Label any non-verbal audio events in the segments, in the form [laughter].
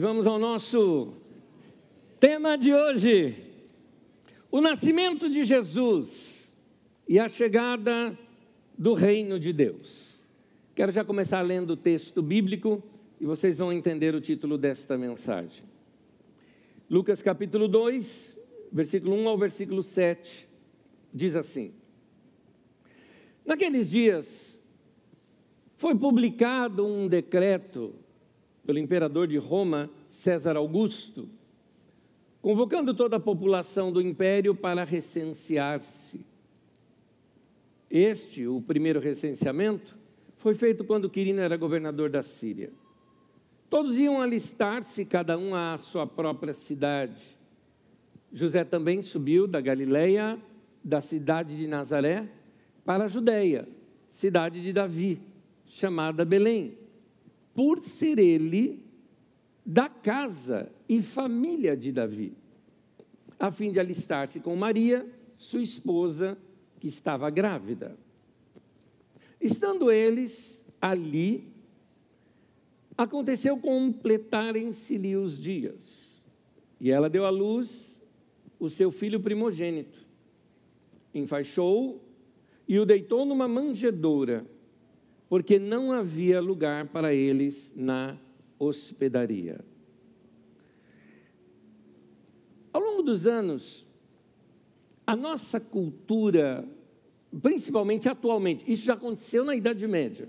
vamos ao nosso tema de hoje: o nascimento de Jesus e a chegada do reino de Deus. Quero já começar lendo o texto bíblico e vocês vão entender o título desta mensagem. Lucas capítulo 2, versículo 1 ao versículo 7, diz assim: Naqueles dias foi publicado um decreto pelo imperador de Roma, César Augusto, convocando toda a população do império para recensear-se. Este, o primeiro recenseamento, foi feito quando Quirino era governador da Síria. Todos iam alistar-se, cada um à sua própria cidade. José também subiu da Galileia, da cidade de Nazaré, para a Judéia, cidade de Davi, chamada Belém, por ser ele da casa e família de Davi, a fim de alistar-se com Maria, sua esposa, que estava grávida. Estando eles ali, aconteceu completarem-se-lhe os dias, e ela deu à luz o seu filho primogênito. Enfaixou e o deitou numa manjedoura porque não havia lugar para eles na hospedaria. Ao longo dos anos, a nossa cultura, principalmente atualmente, isso já aconteceu na Idade Média,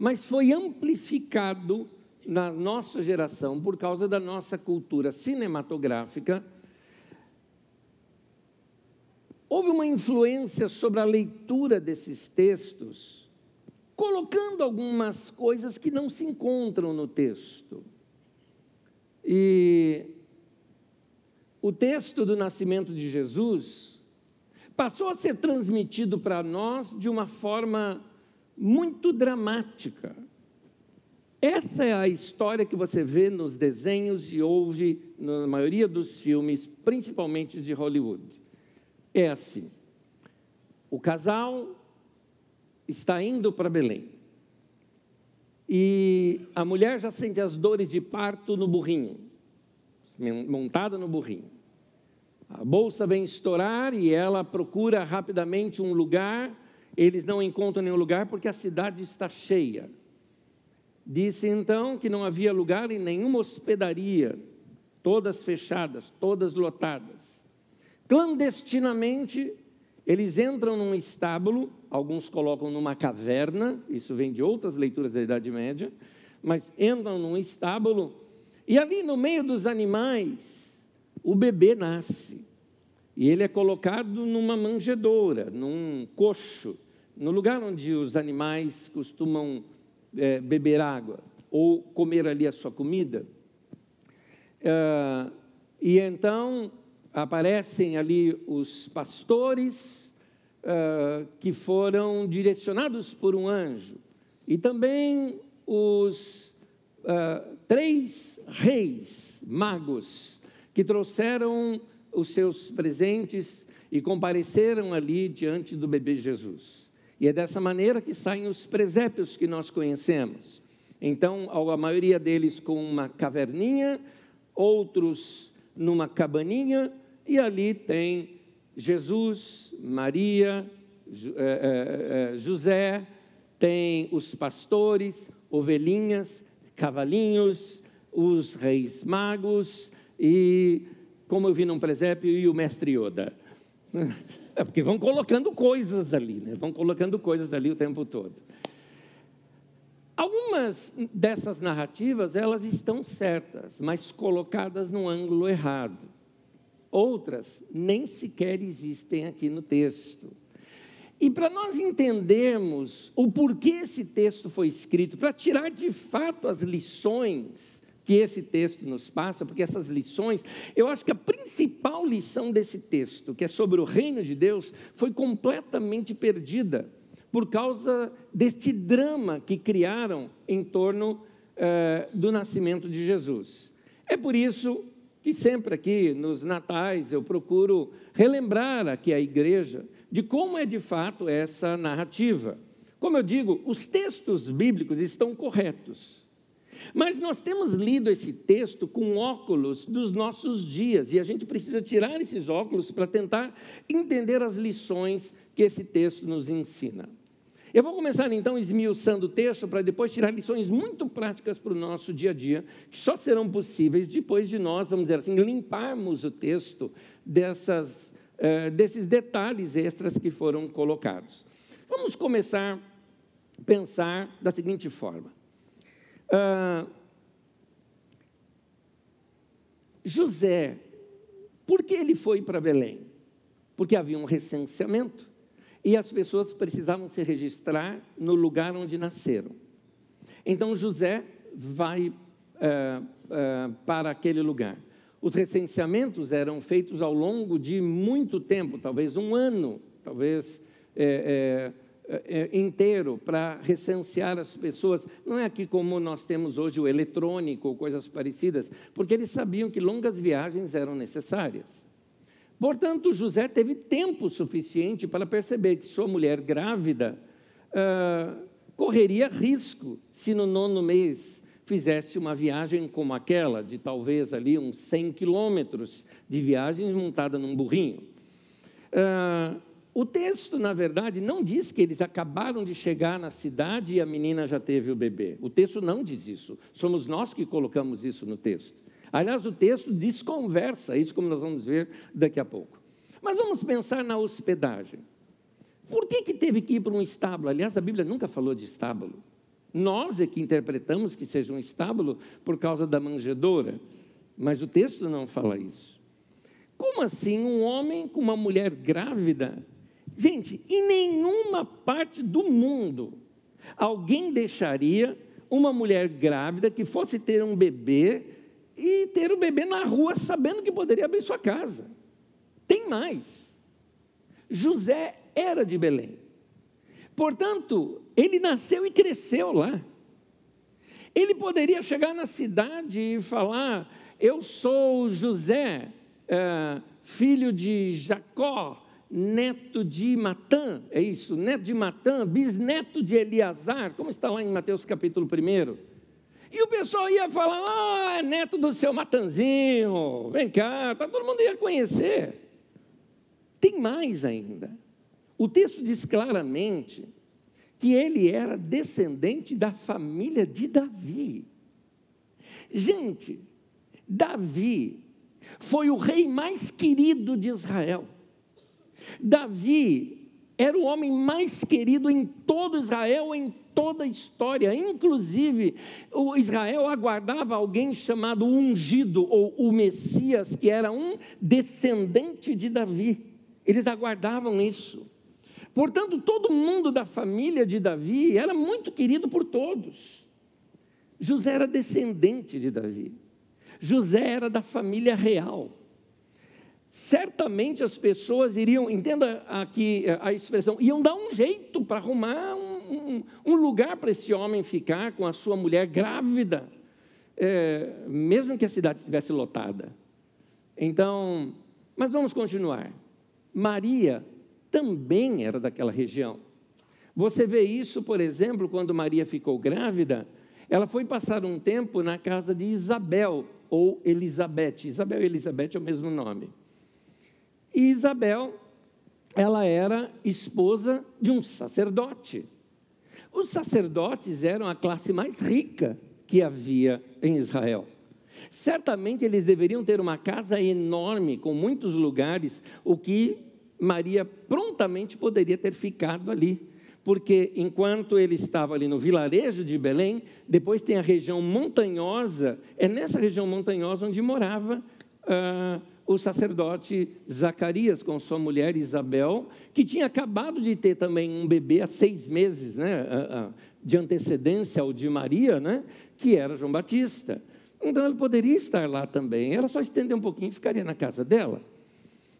mas foi amplificado na nossa geração por causa da nossa cultura cinematográfica. Houve uma influência sobre a leitura desses textos colocando algumas coisas que não se encontram no texto. E o texto do nascimento de Jesus passou a ser transmitido para nós de uma forma muito dramática. Essa é a história que você vê nos desenhos e ouve na maioria dos filmes, principalmente de Hollywood. É assim: o casal está indo para Belém. E a mulher já sente as dores de parto no burrinho, montada no burrinho. A bolsa vem estourar e ela procura rapidamente um lugar. Eles não encontram nenhum lugar porque a cidade está cheia. Disse então que não havia lugar em nenhuma hospedaria, todas fechadas, todas lotadas. Clandestinamente, eles entram num estábulo, alguns colocam numa caverna, isso vem de outras leituras da Idade Média, mas entram num estábulo e ali no meio dos animais o bebê nasce. E ele é colocado numa manjedoura, num coxo, no lugar onde os animais costumam é, beber água ou comer ali a sua comida. É, e então aparecem ali os pastores uh, que foram direcionados por um anjo, e também os uh, três reis magos que trouxeram os seus presentes e compareceram ali diante do bebê Jesus. E é dessa maneira que saem os presépios que nós conhecemos. Então, a maioria deles com uma caverninha, outros numa cabaninha e ali tem Jesus, Maria, eh, eh, eh, José, tem os pastores, ovelhinhas, cavalinhos, os reis magos e, como eu vi num presépio, e o mestre Yoda. [laughs] É porque vão colocando coisas ali, né? vão colocando coisas ali o tempo todo. Algumas dessas narrativas, elas estão certas, mas colocadas no ângulo errado. Outras nem sequer existem aqui no texto. E para nós entendermos o porquê esse texto foi escrito, para tirar de fato as lições que esse texto nos passa, porque essas lições, eu acho que a principal lição desse texto, que é sobre o reino de Deus, foi completamente perdida por causa deste drama que criaram em torno eh, do nascimento de Jesus. É por isso que sempre aqui nos natais eu procuro relembrar aqui a igreja de como é de fato essa narrativa. Como eu digo, os textos bíblicos estão corretos. Mas nós temos lido esse texto com óculos dos nossos dias e a gente precisa tirar esses óculos para tentar entender as lições que esse texto nos ensina. Eu vou começar então esmiuçando o texto para depois tirar lições muito práticas para o nosso dia a dia, que só serão possíveis depois de nós, vamos dizer assim, limparmos o texto dessas, uh, desses detalhes extras que foram colocados. Vamos começar a pensar da seguinte forma. Uh, José, por que ele foi para Belém? Porque havia um recenseamento e as pessoas precisavam se registrar no lugar onde nasceram. Então José vai uh, uh, para aquele lugar. Os recenseamentos eram feitos ao longo de muito tempo, talvez um ano, talvez é, inteiro, para recensear as pessoas. Não é aqui como nós temos hoje o eletrônico ou coisas parecidas, porque eles sabiam que longas viagens eram necessárias. Portanto, José teve tempo suficiente para perceber que sua mulher grávida uh, correria risco se no nono mês fizesse uma viagem como aquela, de talvez ali uns 100 quilômetros de viagem montada num burrinho. Uh, o texto, na verdade, não diz que eles acabaram de chegar na cidade e a menina já teve o bebê. O texto não diz isso. Somos nós que colocamos isso no texto. Aliás, o texto desconversa isso, como nós vamos ver daqui a pouco. Mas vamos pensar na hospedagem. Por que, que teve que ir para um estábulo? Aliás, a Bíblia nunca falou de estábulo. Nós é que interpretamos que seja um estábulo por causa da manjedoura, mas o texto não fala isso. Como assim um homem com uma mulher grávida? Gente, em nenhuma parte do mundo alguém deixaria uma mulher grávida que fosse ter um bebê e ter o bebê na rua sabendo que poderia abrir sua casa. Tem mais. José era de Belém. Portanto, ele nasceu e cresceu lá. Ele poderia chegar na cidade e falar: Eu sou José, é, filho de Jacó, neto de Matã, é isso, neto de Matã, bisneto de Eliasar, como está lá em Mateus capítulo 1. E o pessoal ia falar: ah, é neto do seu Matanzinho, vem cá, tá, todo mundo ia conhecer. Tem mais ainda. O texto diz claramente que ele era descendente da família de Davi. Gente, Davi foi o rei mais querido de Israel. Davi era o homem mais querido em todo Israel, em toda a história. Inclusive, o Israel aguardava alguém chamado ungido, ou o Messias, que era um descendente de Davi. Eles aguardavam isso. Portanto, todo mundo da família de Davi era muito querido por todos. José era descendente de Davi. José era da família real certamente as pessoas iriam, entenda aqui a expressão, iam dar um jeito para arrumar um, um, um lugar para esse homem ficar com a sua mulher grávida, é, mesmo que a cidade estivesse lotada. Então, mas vamos continuar. Maria também era daquela região. Você vê isso, por exemplo, quando Maria ficou grávida, ela foi passar um tempo na casa de Isabel, ou Elizabeth. Isabel e Elizabeth é o mesmo nome. E Isabel, ela era esposa de um sacerdote. Os sacerdotes eram a classe mais rica que havia em Israel. Certamente eles deveriam ter uma casa enorme, com muitos lugares, o que Maria prontamente poderia ter ficado ali. Porque enquanto ele estava ali no vilarejo de Belém, depois tem a região montanhosa, é nessa região montanhosa onde morava uh, o sacerdote Zacarias com sua mulher Isabel, que tinha acabado de ter também um bebê há seis meses, né, de antecedência ao de Maria, né, que era João Batista. Então ele poderia estar lá também. Ela só estender um pouquinho e ficaria na casa dela.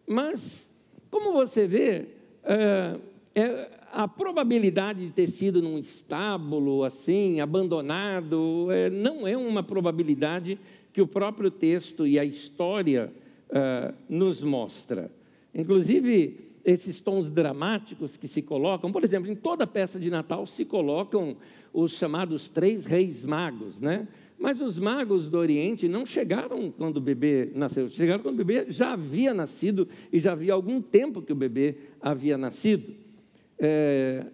Mas, como você vê, é, é, a probabilidade de ter sido num estábulo assim, abandonado, é, não é uma probabilidade que o próprio texto e a história uh, nos mostra. Inclusive, esses tons dramáticos que se colocam, por exemplo, em toda peça de Natal se colocam os chamados três reis magos, né? Mas os magos do Oriente não chegaram quando o bebê nasceu, chegaram quando o bebê já havia nascido e já havia algum tempo que o bebê havia nascido. É,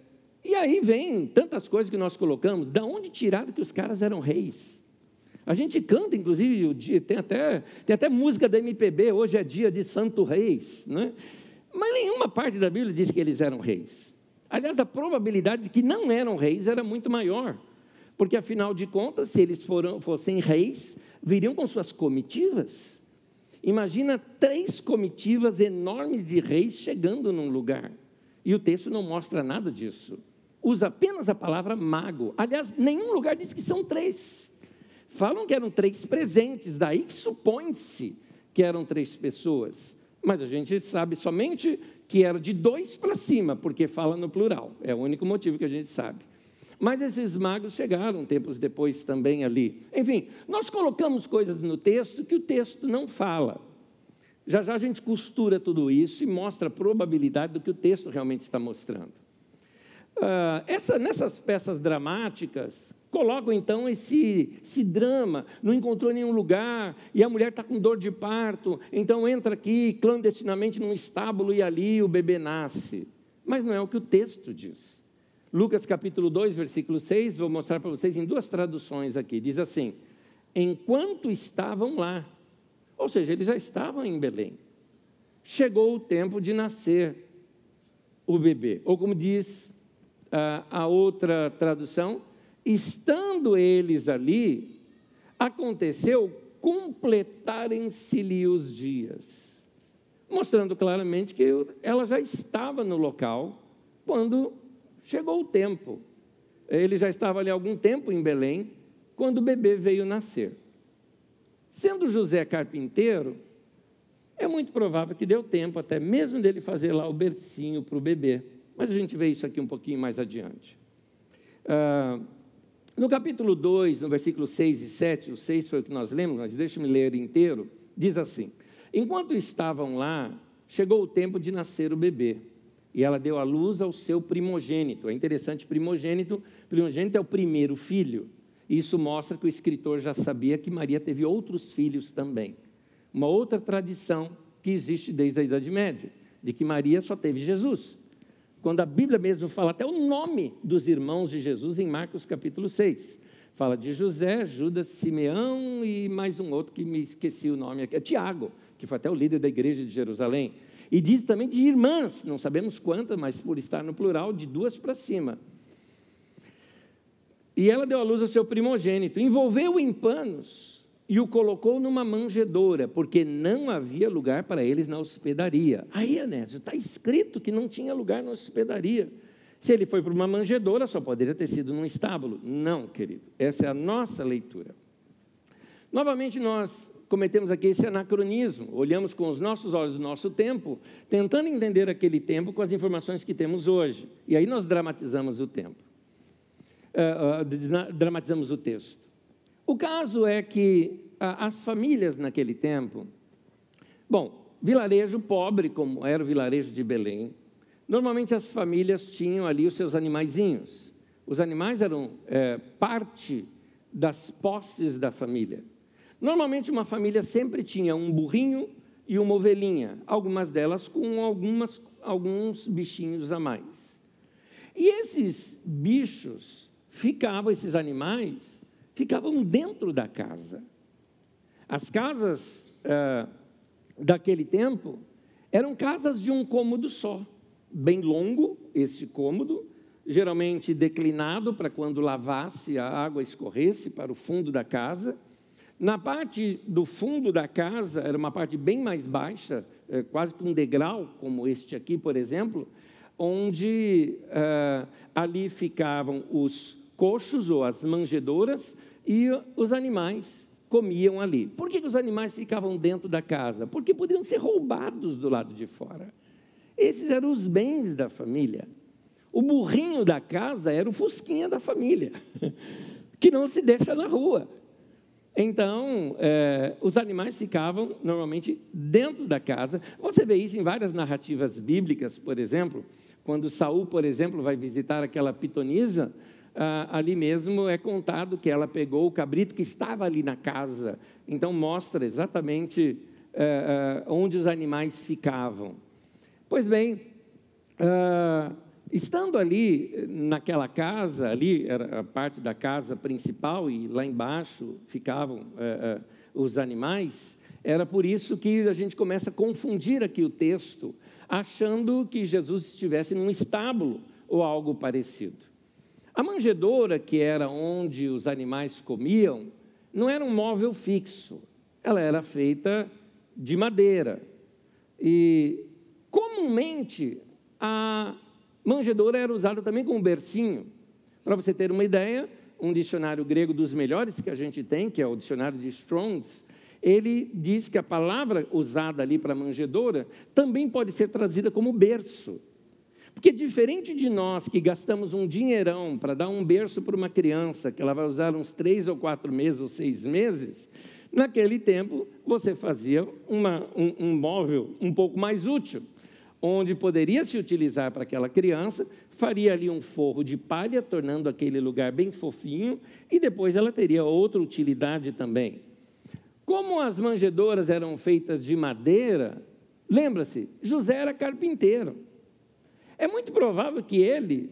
e aí vem tantas coisas que nós colocamos, da onde tiraram que os caras eram reis? A gente canta, inclusive, tem até, tem até música da MPB, hoje é dia de Santo Reis, né? mas nenhuma parte da Bíblia diz que eles eram reis. Aliás, a probabilidade de que não eram reis era muito maior, porque afinal de contas, se eles foram, fossem reis, viriam com suas comitivas. Imagina três comitivas enormes de reis chegando num lugar, e o texto não mostra nada disso. Usa apenas a palavra mago. Aliás, nenhum lugar diz que são três. Falam que eram três presentes, daí que supõe-se que eram três pessoas. Mas a gente sabe somente que era de dois para cima, porque fala no plural. É o único motivo que a gente sabe. Mas esses magos chegaram tempos depois também ali. Enfim, nós colocamos coisas no texto que o texto não fala. Já já a gente costura tudo isso e mostra a probabilidade do que o texto realmente está mostrando. Uh, essa, nessas peças dramáticas, colocam então esse, esse drama, não encontrou nenhum lugar, e a mulher está com dor de parto, então entra aqui clandestinamente num estábulo e ali o bebê nasce. Mas não é o que o texto diz. Lucas capítulo 2, versículo 6, vou mostrar para vocês em duas traduções aqui. Diz assim: Enquanto estavam lá, ou seja, eles já estavam em Belém, chegou o tempo de nascer o bebê. Ou como diz a, a outra tradução, estando eles ali, aconteceu completarem-se-lhe os dias, mostrando claramente que ela já estava no local quando chegou o tempo. Ele já estava ali há algum tempo em Belém, quando o bebê veio nascer. Sendo José carpinteiro, é muito provável que deu tempo até mesmo dele fazer lá o bercinho para o bebê. Mas a gente vê isso aqui um pouquinho mais adiante. Ah, no capítulo 2, no versículo 6 e 7, o 6 foi o que nós lemos, mas deixa-me ler inteiro, diz assim: Enquanto estavam lá, chegou o tempo de nascer o bebê, e ela deu à luz ao seu primogênito. É interessante, primogênito, primogênito é o primeiro filho. Isso mostra que o escritor já sabia que Maria teve outros filhos também. Uma outra tradição que existe desde a Idade Média, de que Maria só teve Jesus quando a Bíblia mesmo fala até o nome dos irmãos de Jesus em Marcos capítulo 6. Fala de José, Judas, Simeão e mais um outro que me esqueci o nome aqui, é Tiago, que foi até o líder da igreja de Jerusalém. E diz também de irmãs, não sabemos quantas, mas por estar no plural, de duas para cima. E ela deu à luz ao seu primogênito, envolveu em panos e o colocou numa manjedoura, porque não havia lugar para eles na hospedaria. Aí, Anésio, está escrito que não tinha lugar na hospedaria. Se ele foi para uma manjedoura, só poderia ter sido num estábulo. Não, querido. Essa é a nossa leitura. Novamente, nós cometemos aqui esse anacronismo. Olhamos com os nossos olhos do nosso tempo, tentando entender aquele tempo com as informações que temos hoje. E aí nós dramatizamos o tempo. Uh, uh, dramatizamos o texto. O caso é que as famílias naquele tempo, bom, vilarejo pobre, como era o vilarejo de Belém, normalmente as famílias tinham ali os seus animaizinhos. Os animais eram é, parte das posses da família. Normalmente uma família sempre tinha um burrinho e uma ovelhinha, algumas delas com algumas, alguns bichinhos a mais. E esses bichos ficavam, esses animais, ficavam dentro da casa. As casas é, daquele tempo eram casas de um cômodo só, bem longo, esse cômodo, geralmente declinado para quando lavasse a água escorresse para o fundo da casa. Na parte do fundo da casa, era uma parte bem mais baixa, é, quase que um degrau, como este aqui, por exemplo, onde é, ali ficavam os coxos ou as manjedouras e os animais comiam ali. Por que, os animais ficavam dentro da casa? Porque poderiam ser roubados do lado de fora. Esses eram os bens da família. O burrinho da casa era o fusquinha da família, [laughs] que não se deixa na rua. Então, é, os animais ficavam normalmente dentro da casa. Você vê isso em várias narrativas bíblicas, por exemplo, quando Saul, por exemplo, vai visitar aquela pitonisa, ah, ali mesmo é contado que ela pegou o cabrito que estava ali na casa. Então mostra exatamente eh, onde os animais ficavam. Pois bem, ah, estando ali naquela casa, ali era a parte da casa principal e lá embaixo ficavam eh, os animais, era por isso que a gente começa a confundir aqui o texto, achando que Jesus estivesse num estábulo ou algo parecido. A manjedoura, que era onde os animais comiam, não era um móvel fixo, ela era feita de madeira. E comumente a manjedoura era usada também como bercinho. Para você ter uma ideia, um dicionário grego dos melhores que a gente tem, que é o dicionário de Strongs, ele diz que a palavra usada ali para manjedoura também pode ser trazida como berço. Porque diferente de nós que gastamos um dinheirão para dar um berço para uma criança, que ela vai usar uns três ou quatro meses ou seis meses, naquele tempo você fazia uma, um, um móvel um pouco mais útil, onde poderia se utilizar para aquela criança, faria ali um forro de palha, tornando aquele lugar bem fofinho, e depois ela teria outra utilidade também. Como as manjedouras eram feitas de madeira, lembra-se, José era carpinteiro. É muito provável que ele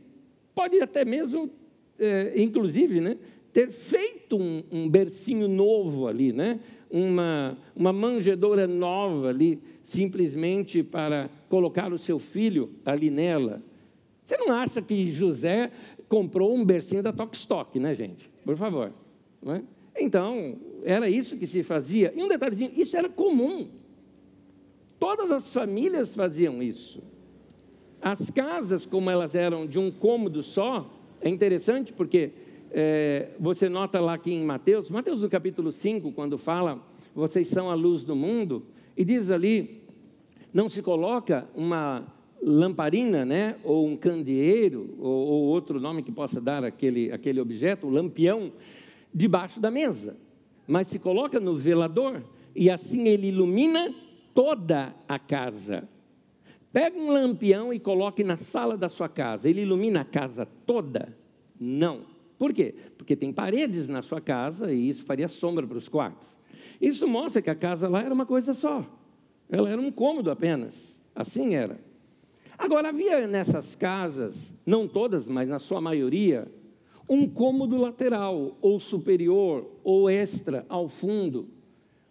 pode até mesmo, é, inclusive, né, ter feito um, um, bercinho novo ali, né? uma, uma manjedoura nova ali, simplesmente para colocar o seu filho ali nela. Você não acha que José comprou um bercinho da Tokstok, né, gente? Por favor. É? Então, era isso que se fazia. E um detalhezinho, isso era comum. Todas as famílias faziam isso. As casas, como elas eram de um cômodo só, é interessante porque é, você nota lá aqui em Mateus, Mateus no capítulo 5, quando fala, vocês são a luz do mundo, e diz ali, não se coloca uma lamparina, né, ou um candeeiro, ou, ou outro nome que possa dar aquele, aquele objeto, o lampião, debaixo da mesa, mas se coloca no velador, e assim ele ilumina toda a casa. Pega um lampião e coloque na sala da sua casa. Ele ilumina a casa toda? Não. Por quê? Porque tem paredes na sua casa e isso faria sombra para os quartos. Isso mostra que a casa lá era uma coisa só. Ela era um cômodo apenas. Assim era. Agora, havia nessas casas, não todas, mas na sua maioria, um cômodo lateral, ou superior, ou extra, ao fundo.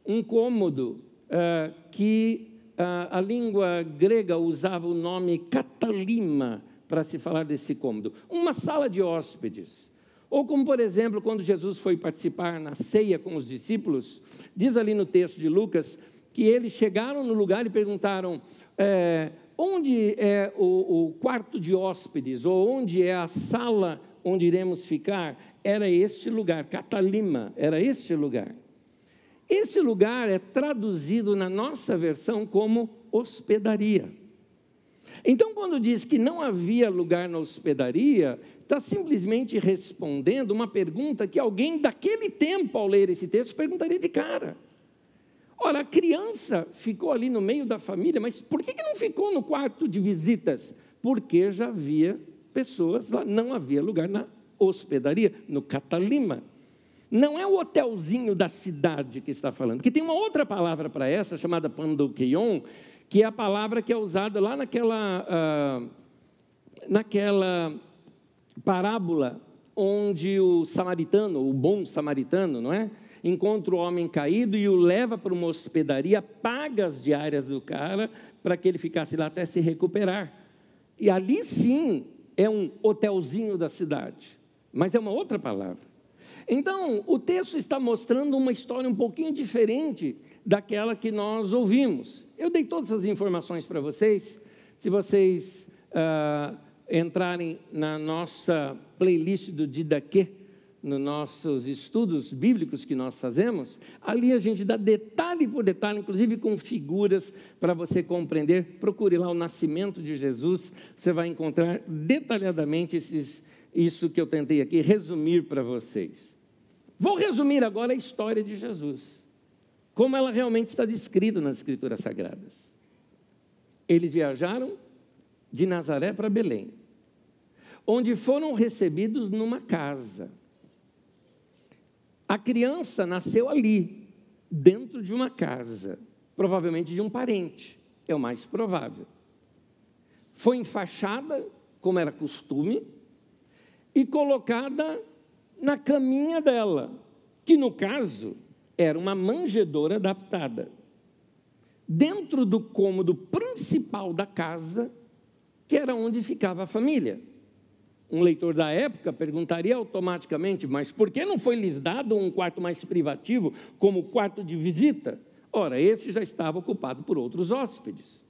Um cômodo uh, que a, a língua grega usava o nome catalima para se falar desse cômodo. Uma sala de hóspedes. Ou como, por exemplo, quando Jesus foi participar na ceia com os discípulos, diz ali no texto de Lucas que eles chegaram no lugar e perguntaram: é, onde é o, o quarto de hóspedes, ou onde é a sala onde iremos ficar? Era este lugar, Catalima, era este lugar. Esse lugar é traduzido na nossa versão como hospedaria. Então, quando diz que não havia lugar na hospedaria, está simplesmente respondendo uma pergunta que alguém daquele tempo, ao ler esse texto, perguntaria de cara. Ora, a criança ficou ali no meio da família, mas por que não ficou no quarto de visitas? Porque já havia pessoas lá, não havia lugar na hospedaria, no Catalima. Não é o hotelzinho da cidade que está falando, que tem uma outra palavra para essa, chamada pandokeion, que é a palavra que é usada lá naquela, uh, naquela parábola onde o samaritano, o bom samaritano, não é? Encontra o homem caído e o leva para uma hospedaria, paga as diárias do cara para que ele ficasse lá até se recuperar. E ali sim é um hotelzinho da cidade, mas é uma outra palavra. Então, o texto está mostrando uma história um pouquinho diferente daquela que nós ouvimos. Eu dei todas as informações para vocês. Se vocês ah, entrarem na nossa playlist do Didaquê, nos nossos estudos bíblicos que nós fazemos, ali a gente dá detalhe por detalhe, inclusive com figuras para você compreender. Procure lá o nascimento de Jesus, você vai encontrar detalhadamente esses, isso que eu tentei aqui resumir para vocês. Vou resumir agora a história de Jesus, como ela realmente está descrita nas Escrituras Sagradas. Eles viajaram de Nazaré para Belém. onde foram recebidos numa casa. A criança nasceu ali, dentro de uma casa, provavelmente de um parente, é o mais provável. Foi enfaixada, como era costume, e colocada na caminha dela, que no caso era uma manjedoura adaptada. Dentro do cômodo principal da casa, que era onde ficava a família. Um leitor da época perguntaria automaticamente, mas por que não foi lhes dado um quarto mais privativo, como quarto de visita? Ora, esse já estava ocupado por outros hóspedes.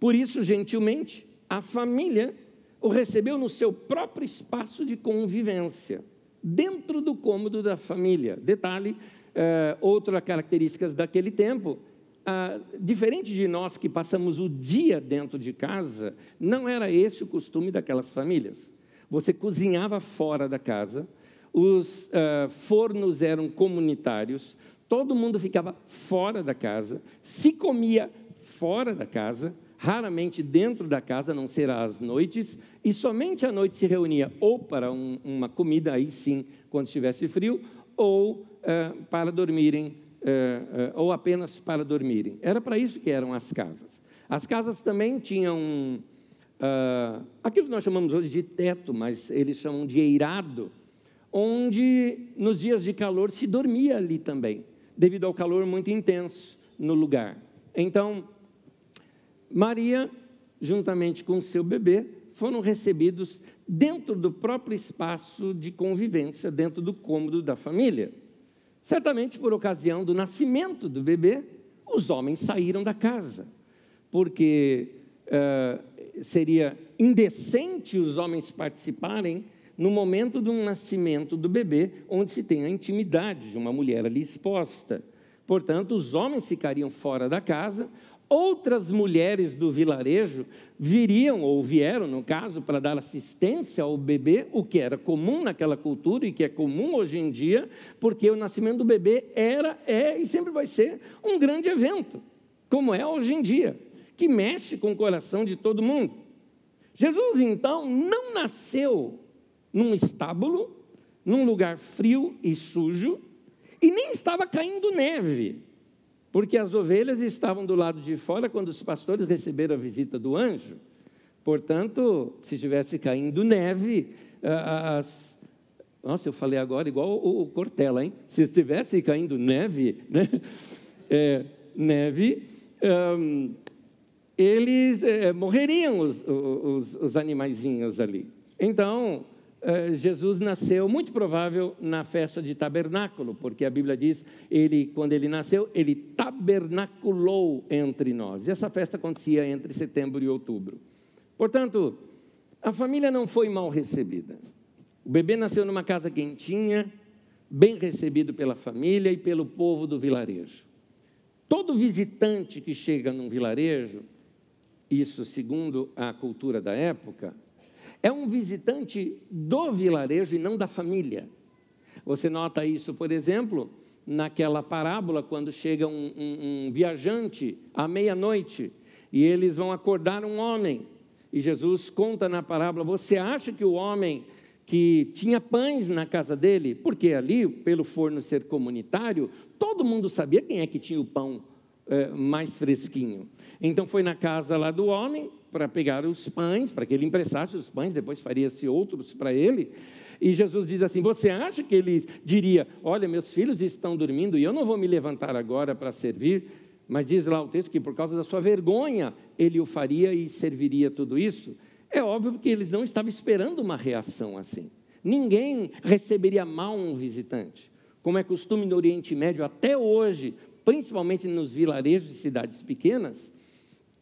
Por isso, gentilmente, a família o recebeu no seu próprio espaço de convivência, dentro do cômodo da família. Detalhe, é, outra característica daquele tempo, ah, diferente de nós que passamos o dia dentro de casa, não era esse o costume daquelas famílias. Você cozinhava fora da casa, os ah, fornos eram comunitários, todo mundo ficava fora da casa, se comia fora da casa, raramente dentro da casa, não ser às noites, e somente à noite se reunia ou para um, uma comida, aí sim, quando estivesse frio, ou é, para dormirem, é, é, ou apenas para dormirem. Era para isso que eram as casas. As casas também tinham uh, aquilo que nós chamamos hoje de teto, mas eles chamam de eirado, onde nos dias de calor se dormia ali também, devido ao calor muito intenso no lugar. Então, Maria, juntamente com seu bebê, foram recebidos dentro do próprio espaço de convivência, dentro do cômodo da família. Certamente por ocasião do nascimento do bebê, os homens saíram da casa, porque uh, seria indecente os homens participarem no momento do nascimento do bebê, onde se tem a intimidade de uma mulher ali exposta. Portanto, os homens ficariam fora da casa, Outras mulheres do vilarejo viriam, ou vieram, no caso, para dar assistência ao bebê, o que era comum naquela cultura e que é comum hoje em dia, porque o nascimento do bebê era, é e sempre vai ser um grande evento, como é hoje em dia, que mexe com o coração de todo mundo. Jesus, então, não nasceu num estábulo, num lugar frio e sujo, e nem estava caindo neve porque as ovelhas estavam do lado de fora quando os pastores receberam a visita do anjo. Portanto, se estivesse caindo neve, as... nossa, eu falei agora igual o Cortella, hein? Se estivesse caindo neve, [laughs] né? É, neve, um, eles é, morreriam os, os, os animaizinhos ali. Então, Jesus nasceu, muito provável, na festa de tabernáculo, porque a Bíblia diz, ele, quando ele nasceu, ele tabernaculou entre nós. E essa festa acontecia entre setembro e outubro. Portanto, a família não foi mal recebida. O bebê nasceu numa casa quentinha, bem recebido pela família e pelo povo do vilarejo. Todo visitante que chega num vilarejo, isso segundo a cultura da época, é um visitante do vilarejo e não da família. Você nota isso, por exemplo, naquela parábola, quando chega um, um, um viajante à meia-noite e eles vão acordar um homem. E Jesus conta na parábola: Você acha que o homem que tinha pães na casa dele, porque ali, pelo forno ser comunitário, todo mundo sabia quem é que tinha o pão é, mais fresquinho. Então foi na casa lá do homem, para pegar os pães, para que ele emprestasse os pães, depois faria-se outros para ele. E Jesus diz assim: Você acha que ele diria: Olha, meus filhos estão dormindo e eu não vou me levantar agora para servir? Mas diz lá o texto que por causa da sua vergonha ele o faria e serviria tudo isso. É óbvio que eles não estavam esperando uma reação assim. Ninguém receberia mal um visitante. Como é costume no Oriente Médio até hoje, principalmente nos vilarejos de cidades pequenas,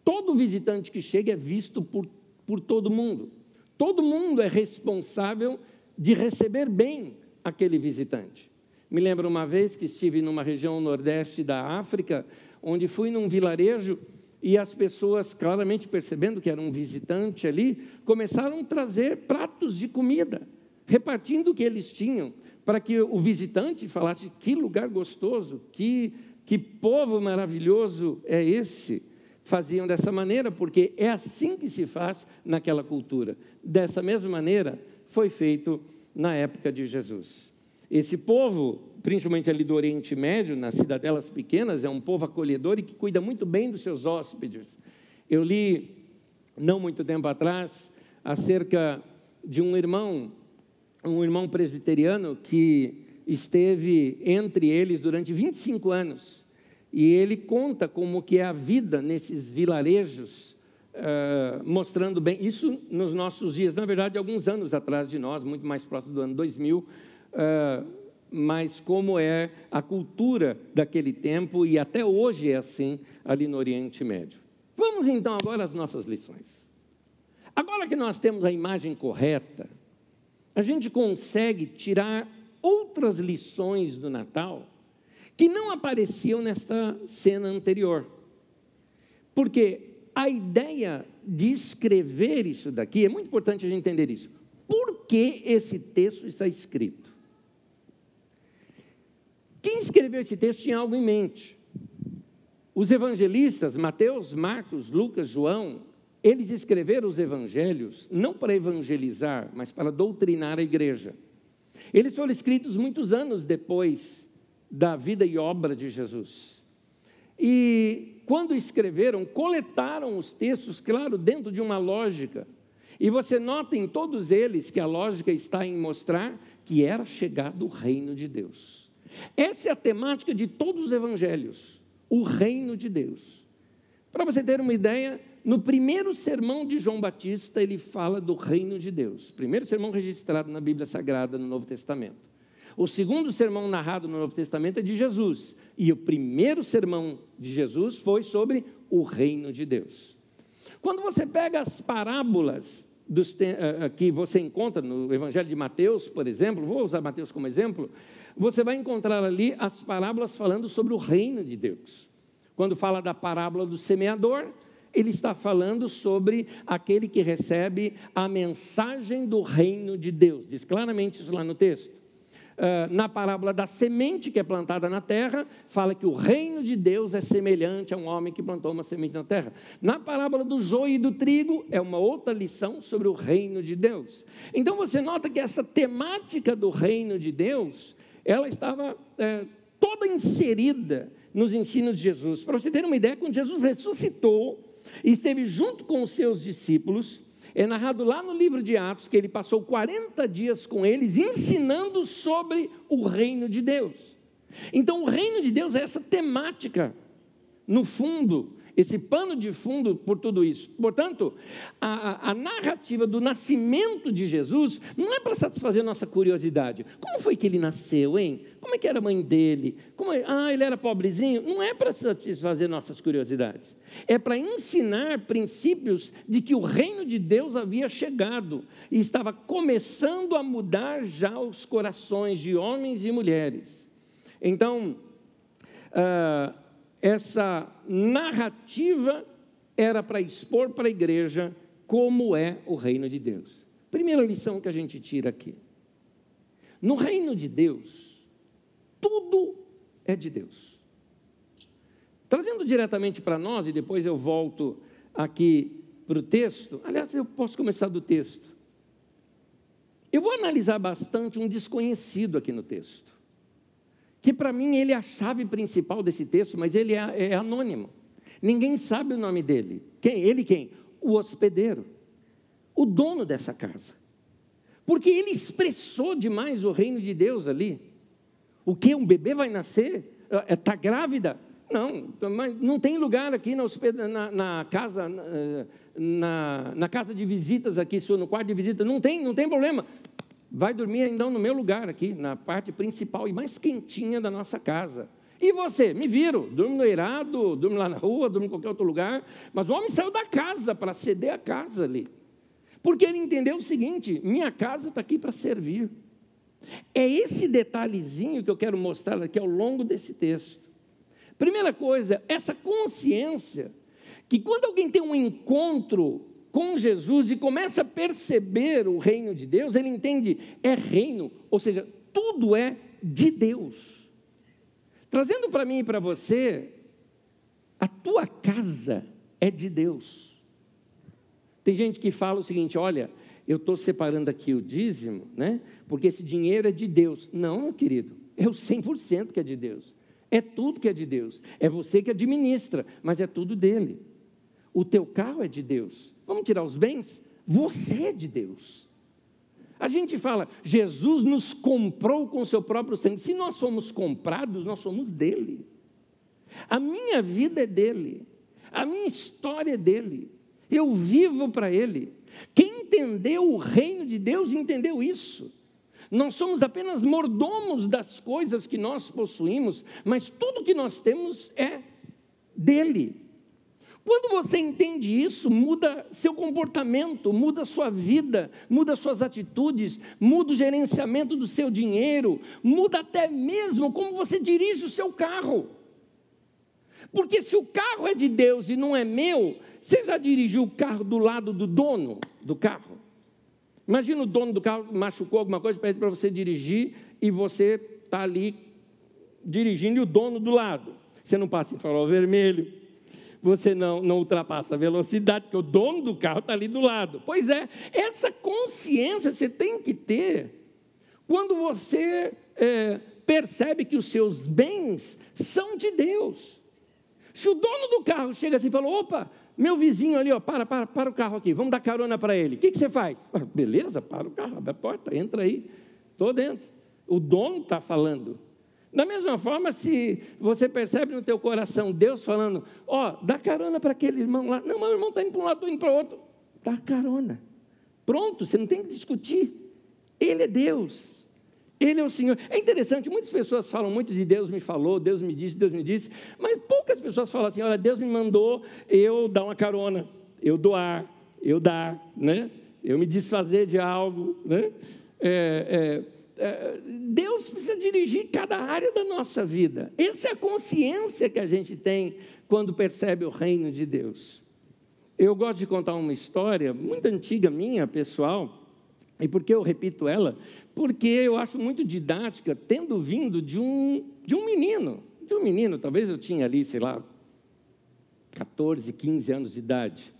Todo visitante que chega é visto por, por todo mundo. Todo mundo é responsável de receber bem aquele visitante. Me lembro uma vez que estive numa região nordeste da África, onde fui num vilarejo e as pessoas, claramente percebendo que era um visitante ali, começaram a trazer pratos de comida, repartindo o que eles tinham, para que o visitante falasse: que lugar gostoso, que, que povo maravilhoso é esse faziam dessa maneira, porque é assim que se faz naquela cultura. Dessa mesma maneira foi feito na época de Jesus. Esse povo, principalmente ali do Oriente Médio, nas cidadelas pequenas, é um povo acolhedor e que cuida muito bem dos seus hóspedes. Eu li, não muito tempo atrás, acerca de um irmão, um irmão presbiteriano que esteve entre eles durante 25 anos. E ele conta como que é a vida nesses vilarejos, uh, mostrando bem, isso nos nossos dias, na verdade, alguns anos atrás de nós, muito mais próximo do ano 2000, uh, mas como é a cultura daquele tempo e até hoje é assim ali no Oriente Médio. Vamos então agora às nossas lições. Agora que nós temos a imagem correta, a gente consegue tirar outras lições do Natal que não apareciam nesta cena anterior. Porque a ideia de escrever isso daqui, é muito importante a gente entender isso. Por que esse texto está escrito? Quem escreveu esse texto tinha algo em mente. Os evangelistas, Mateus, Marcos, Lucas, João, eles escreveram os evangelhos não para evangelizar, mas para doutrinar a igreja. Eles foram escritos muitos anos depois da vida e obra de Jesus. E quando escreveram, coletaram os textos, claro, dentro de uma lógica. E você nota em todos eles que a lógica está em mostrar que era chegado o reino de Deus. Essa é a temática de todos os evangelhos, o reino de Deus. Para você ter uma ideia, no primeiro sermão de João Batista, ele fala do reino de Deus. Primeiro sermão registrado na Bíblia Sagrada no Novo Testamento. O segundo sermão narrado no Novo Testamento é de Jesus. E o primeiro sermão de Jesus foi sobre o reino de Deus. Quando você pega as parábolas dos, uh, que você encontra no Evangelho de Mateus, por exemplo, vou usar Mateus como exemplo, você vai encontrar ali as parábolas falando sobre o reino de Deus. Quando fala da parábola do semeador, ele está falando sobre aquele que recebe a mensagem do reino de Deus. Diz claramente isso lá no texto. Uh, na parábola da semente que é plantada na terra, fala que o reino de Deus é semelhante a um homem que plantou uma semente na terra. Na parábola do joio e do trigo, é uma outra lição sobre o reino de Deus. Então você nota que essa temática do reino de Deus, ela estava é, toda inserida nos ensinos de Jesus. Para você ter uma ideia, quando Jesus ressuscitou, e esteve junto com os seus discípulos. É narrado lá no livro de Atos que ele passou 40 dias com eles ensinando sobre o reino de Deus. Então, o reino de Deus é essa temática, no fundo, esse pano de fundo por tudo isso. Portanto, a, a narrativa do nascimento de Jesus não é para satisfazer nossa curiosidade. Como foi que ele nasceu, hein? Como é que era a mãe dele? Como é? Ah, ele era pobrezinho? Não é para satisfazer nossas curiosidades. É para ensinar princípios de que o reino de Deus havia chegado e estava começando a mudar já os corações de homens e mulheres. Então, uh, essa narrativa era para expor para a igreja como é o reino de Deus. Primeira lição que a gente tira aqui. No reino de Deus, tudo é de Deus. Trazendo diretamente para nós, e depois eu volto aqui para o texto, aliás, eu posso começar do texto. Eu vou analisar bastante um desconhecido aqui no texto que para mim ele é a chave principal desse texto, mas ele é, é anônimo. Ninguém sabe o nome dele. Quem? Ele quem? O hospedeiro, o dono dessa casa. Porque ele expressou demais o reino de Deus ali. O que? Um bebê vai nascer? Está é, grávida? Não, mas não tem lugar aqui na, na, na casa, na, na, casa de visitas aqui, no quarto de visita. Não tem, não tem problema vai dormir então no meu lugar aqui, na parte principal e mais quentinha da nossa casa. E você? Me viram, durmo no eirado, durmo lá na rua, durmo em qualquer outro lugar, mas o homem saiu da casa para ceder a casa ali. Porque ele entendeu o seguinte: minha casa está aqui para servir. É esse detalhezinho que eu quero mostrar aqui ao longo desse texto. Primeira coisa, essa consciência que quando alguém tem um encontro com Jesus e começa a perceber o reino de Deus, ele entende, é reino, ou seja, tudo é de Deus. Trazendo para mim e para você, a tua casa é de Deus. Tem gente que fala o seguinte: olha, eu estou separando aqui o dízimo, né? Porque esse dinheiro é de Deus. Não, meu querido, é o 100% que é de Deus. É tudo que é de Deus. É você que administra, mas é tudo dele. O teu carro é de Deus. Vamos tirar os bens? Você é de Deus. A gente fala, Jesus nos comprou com o seu próprio sangue. Se nós somos comprados, nós somos dele. A minha vida é dele. A minha história é dele. Eu vivo para ele. Quem entendeu o reino de Deus entendeu isso. Nós somos apenas mordomos das coisas que nós possuímos, mas tudo que nós temos é dele. Quando você entende isso, muda seu comportamento, muda sua vida, muda suas atitudes, muda o gerenciamento do seu dinheiro, muda até mesmo como você dirige o seu carro. Porque se o carro é de Deus e não é meu, você já dirigiu o carro do lado do dono do carro? Imagina o dono do carro machucou alguma coisa, pede para você dirigir e você está ali dirigindo e o dono do lado. Você não passa em farol vermelho, você não, não ultrapassa a velocidade, porque o dono do carro está ali do lado. Pois é, essa consciência você tem que ter quando você é, percebe que os seus bens são de Deus. Se o dono do carro chega assim e fala: opa, meu vizinho ali, ó, para, para, para o carro aqui, vamos dar carona para ele. O que, que você faz? Ah, beleza, para o carro, abre a porta, entra aí. Estou dentro. O dono está falando. Da mesma forma, se você percebe no teu coração Deus falando, ó, dá carona para aquele irmão lá. Não, meu irmão está indo para um lado, estou indo para o outro. Dá carona. Pronto, você não tem que discutir. Ele é Deus. Ele é o Senhor. É interessante, muitas pessoas falam muito de Deus me falou, Deus me disse, Deus me disse, mas poucas pessoas falam assim: olha, Deus me mandou eu dar uma carona, eu doar, eu dar, né? eu me desfazer de algo. Né? É, é, Deus precisa dirigir cada área da nossa vida. Essa é a consciência que a gente tem quando percebe o reino de Deus. Eu gosto de contar uma história muito antiga minha, pessoal, e por que eu repito ela? porque eu acho muito didática, tendo vindo de um, de um menino, de um menino, talvez eu tinha ali, sei lá, 14, 15 anos de idade,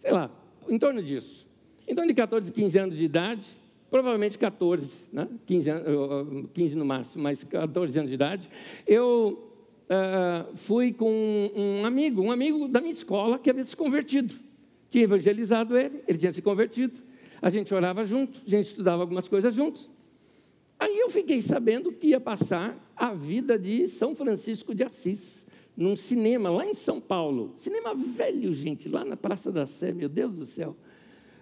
sei lá, em torno disso. Em torno de 14, 15 anos de idade, provavelmente 14, né? 15, 15 no máximo, mas 14 anos de idade, eu uh, fui com um amigo, um amigo da minha escola que havia se convertido. Tinha evangelizado ele, ele tinha se convertido a gente orava junto, a gente estudava algumas coisas juntos. Aí eu fiquei sabendo que ia passar a vida de São Francisco de Assis, num cinema lá em São Paulo. Cinema velho, gente, lá na Praça da Sé, meu Deus do céu.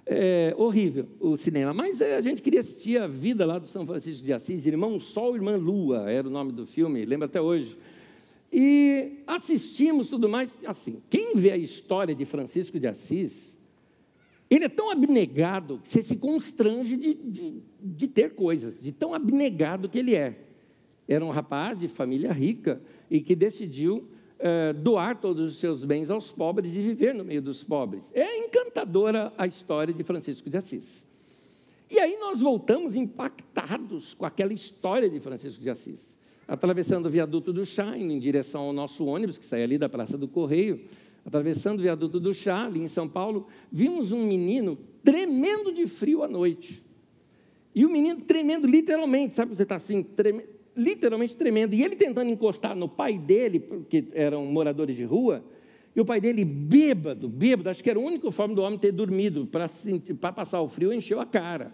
É, horrível o cinema, mas é, a gente queria assistir a vida lá do São Francisco de Assis, Irmão Sol, Irmã Lua, era o nome do filme, lembro até hoje. E assistimos tudo mais, assim, quem vê a história de Francisco de Assis, ele é tão abnegado que você se constrange de, de, de, ter coisas, de tão abnegado que ele é. Era um rapaz de família rica e que decidiu eh, doar todos os seus bens aos pobres e viver no meio dos pobres. É encantadora a história de Francisco de Assis. E aí nós voltamos impactados com aquela história de Francisco de Assis. Atravessando o viaduto do Chá, indo em direção ao nosso ônibus, que sai ali da Praça do Correio, atravessando o viaduto do Chá, ali em São Paulo, vimos um menino tremendo de frio à noite. E o menino tremendo literalmente, sabe? Você está assim, treme, literalmente tremendo. E ele tentando encostar no pai dele, porque eram moradores de rua, e o pai dele bêbado, bêbado, acho que era a única forma do homem ter dormido, para passar o frio, encheu a cara.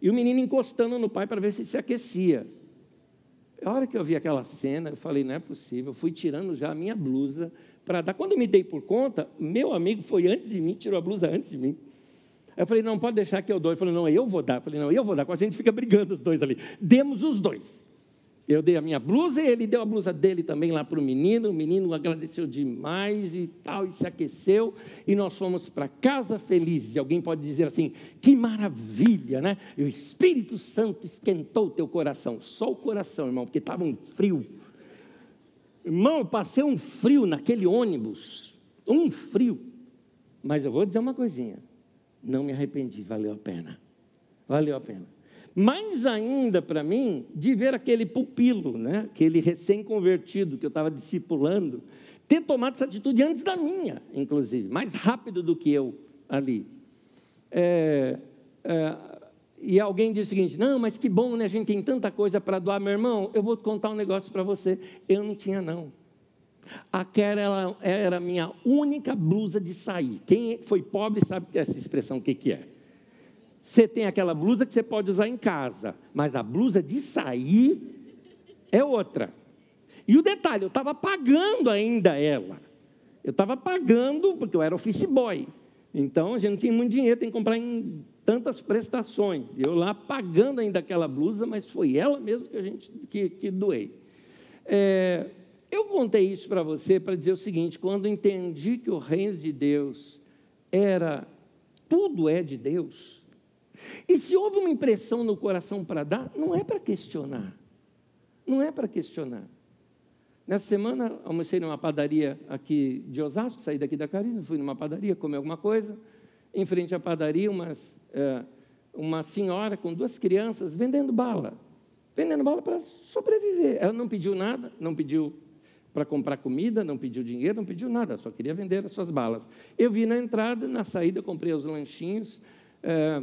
E o menino encostando no pai para ver se se aquecia. A hora que eu vi aquela cena, eu falei, não é possível, eu fui tirando já a minha blusa, para dar. Quando me dei por conta, meu amigo foi antes de mim, tirou a blusa antes de mim. Eu falei, não, pode deixar que eu dou. Ele falou, não, eu vou dar. Eu falei, não, eu vou dar. A gente fica brigando os dois ali. Demos os dois. Eu dei a minha blusa e ele deu a blusa dele também lá para o menino. O menino agradeceu demais e tal, e se aqueceu. E nós fomos para casa felizes. Alguém pode dizer assim: que maravilha, né? E o Espírito Santo esquentou o teu coração. Só o coração, irmão, porque estava um frio. Irmão, eu passei um frio naquele ônibus, um frio. Mas eu vou dizer uma coisinha: não me arrependi, valeu a pena. Valeu a pena. Mais ainda para mim, de ver aquele pupilo, né? aquele recém-convertido que eu estava discipulando, ter tomado essa atitude antes da minha, inclusive, mais rápido do que eu ali. É, é, e alguém diz o seguinte: não, mas que bom, né? A gente tem tanta coisa para doar, meu irmão. Eu vou contar um negócio para você. Eu não tinha, não. Aquela era a minha única blusa de sair. Quem foi pobre sabe essa expressão o que, que é. Você tem aquela blusa que você pode usar em casa, mas a blusa de sair é outra. E o detalhe, eu estava pagando ainda ela. Eu estava pagando, porque eu era office boy. Então a gente não tinha muito dinheiro, tem que comprar em tantas prestações. Eu lá pagando ainda aquela blusa, mas foi ela mesmo que a gente que, que doei. É, eu contei isso para você para dizer o seguinte: quando entendi que o reino de Deus era tudo é de Deus, e se houve uma impressão no coração para dar, não é para questionar. Não é para questionar. Nessa semana, almocei numa padaria aqui de Osasco, saí daqui da Carisma, fui numa padaria, comer alguma coisa. Em frente à padaria, umas, é, uma senhora com duas crianças vendendo bala. Vendendo bala para sobreviver. Ela não pediu nada, não pediu para comprar comida, não pediu dinheiro, não pediu nada, só queria vender as suas balas. Eu vi na entrada, na saída, comprei os lanchinhos, é,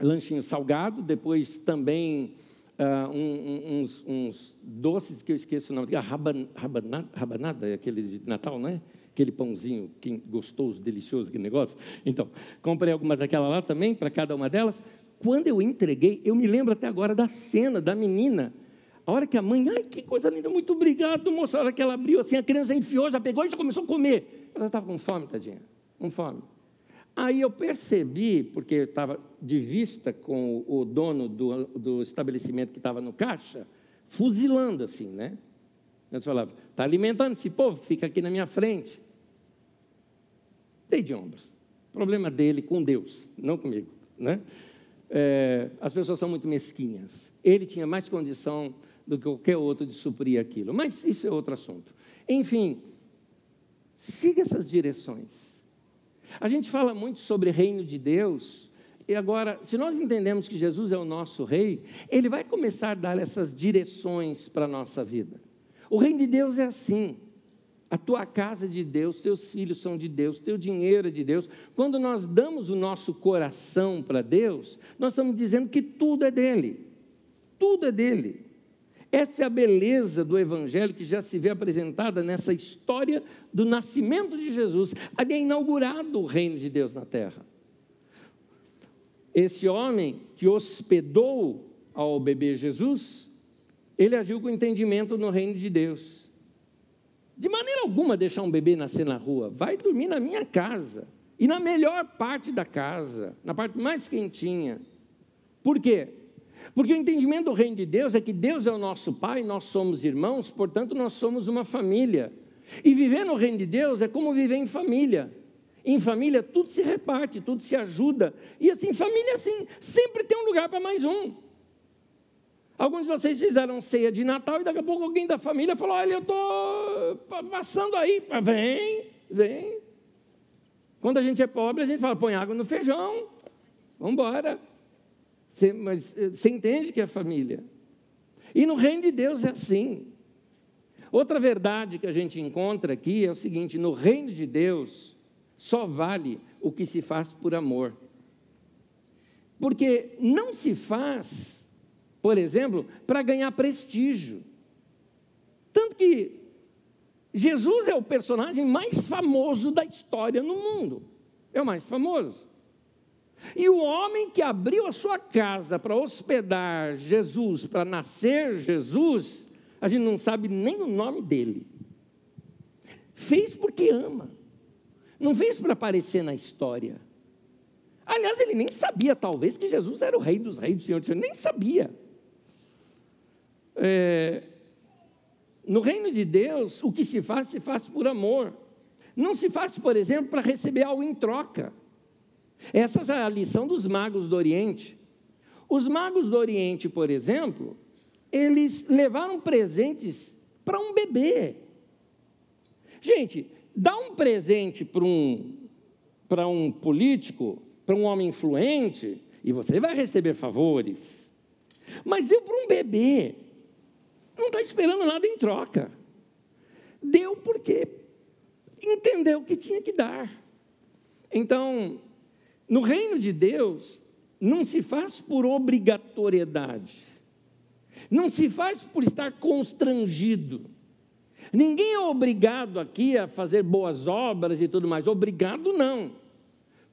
lanchinho salgado, depois também uh, um, uns, uns, doces que eu esqueço o nome, raban, rabanada, rabanada, é aquele de Natal, não é? Aquele pãozinho que, gostoso, delicioso, aquele negócio. Então, comprei algumas daquela lá também, para cada uma delas. Quando eu entreguei, eu me lembro até agora da cena da menina. A hora que a mãe, ai, que coisa linda, muito obrigado, moça. A hora que ela abriu assim, a criança enfiou, já pegou e já começou a comer. Ela estava com fome, tadinha, com fome. Aí eu percebi, porque eu estava de vista com o dono do, do estabelecimento que estava no caixa, fuzilando assim, né? Eu falava, está alimentando esse povo, fica aqui na minha frente. Dei de ombros. Problema dele com Deus, não comigo, né? É, as pessoas são muito mesquinhas. Ele tinha mais condição do que qualquer outro de suprir aquilo. Mas isso é outro assunto. Enfim, siga essas direções. A gente fala muito sobre reino de Deus, e agora, se nós entendemos que Jesus é o nosso rei, ele vai começar a dar essas direções para a nossa vida. O reino de Deus é assim. A tua casa é de Deus, seus filhos são de Deus, teu dinheiro é de Deus. Quando nós damos o nosso coração para Deus, nós estamos dizendo que tudo é dele. Tudo é dele. Essa é a beleza do Evangelho que já se vê apresentada nessa história do nascimento de Jesus. Ali inaugurado o reino de Deus na terra. Esse homem que hospedou ao bebê Jesus, ele agiu com entendimento no reino de Deus. De maneira alguma deixar um bebê nascer na rua. Vai dormir na minha casa. E na melhor parte da casa, na parte mais quentinha. Por quê? Porque o entendimento do reino de Deus é que Deus é o nosso Pai, nós somos irmãos, portanto, nós somos uma família. E viver no reino de Deus é como viver em família. Em família, tudo se reparte, tudo se ajuda. E assim, família, assim, sempre tem um lugar para mais um. Alguns de vocês fizeram ceia de Natal e daqui a pouco alguém da família falou: Olha, eu estou passando aí. Vem, vem. Quando a gente é pobre, a gente fala: põe água no feijão. Vamos embora. Você, mas eh, você entende que é família. E no reino de Deus é assim. Outra verdade que a gente encontra aqui é o seguinte: no reino de Deus só vale o que se faz por amor. Porque não se faz, por exemplo, para ganhar prestígio. Tanto que Jesus é o personagem mais famoso da história no mundo. É o mais famoso. E o homem que abriu a sua casa para hospedar Jesus, para nascer Jesus, a gente não sabe nem o nome dele. Fez porque ama. Não fez para aparecer na história. Aliás, ele nem sabia, talvez, que Jesus era o rei dos reis, do Senhor do Senhor. Nem sabia. É, no reino de Deus, o que se faz, se faz por amor. Não se faz, por exemplo, para receber algo em troca. Essa é a lição dos magos do Oriente. Os magos do Oriente, por exemplo, eles levaram presentes para um bebê. Gente, dá um presente para um, um político, para um homem influente, e você vai receber favores. Mas deu para um bebê, não está esperando nada em troca. Deu porque entendeu que tinha que dar. Então, no reino de Deus, não se faz por obrigatoriedade, não se faz por estar constrangido. Ninguém é obrigado aqui a fazer boas obras e tudo mais, obrigado não,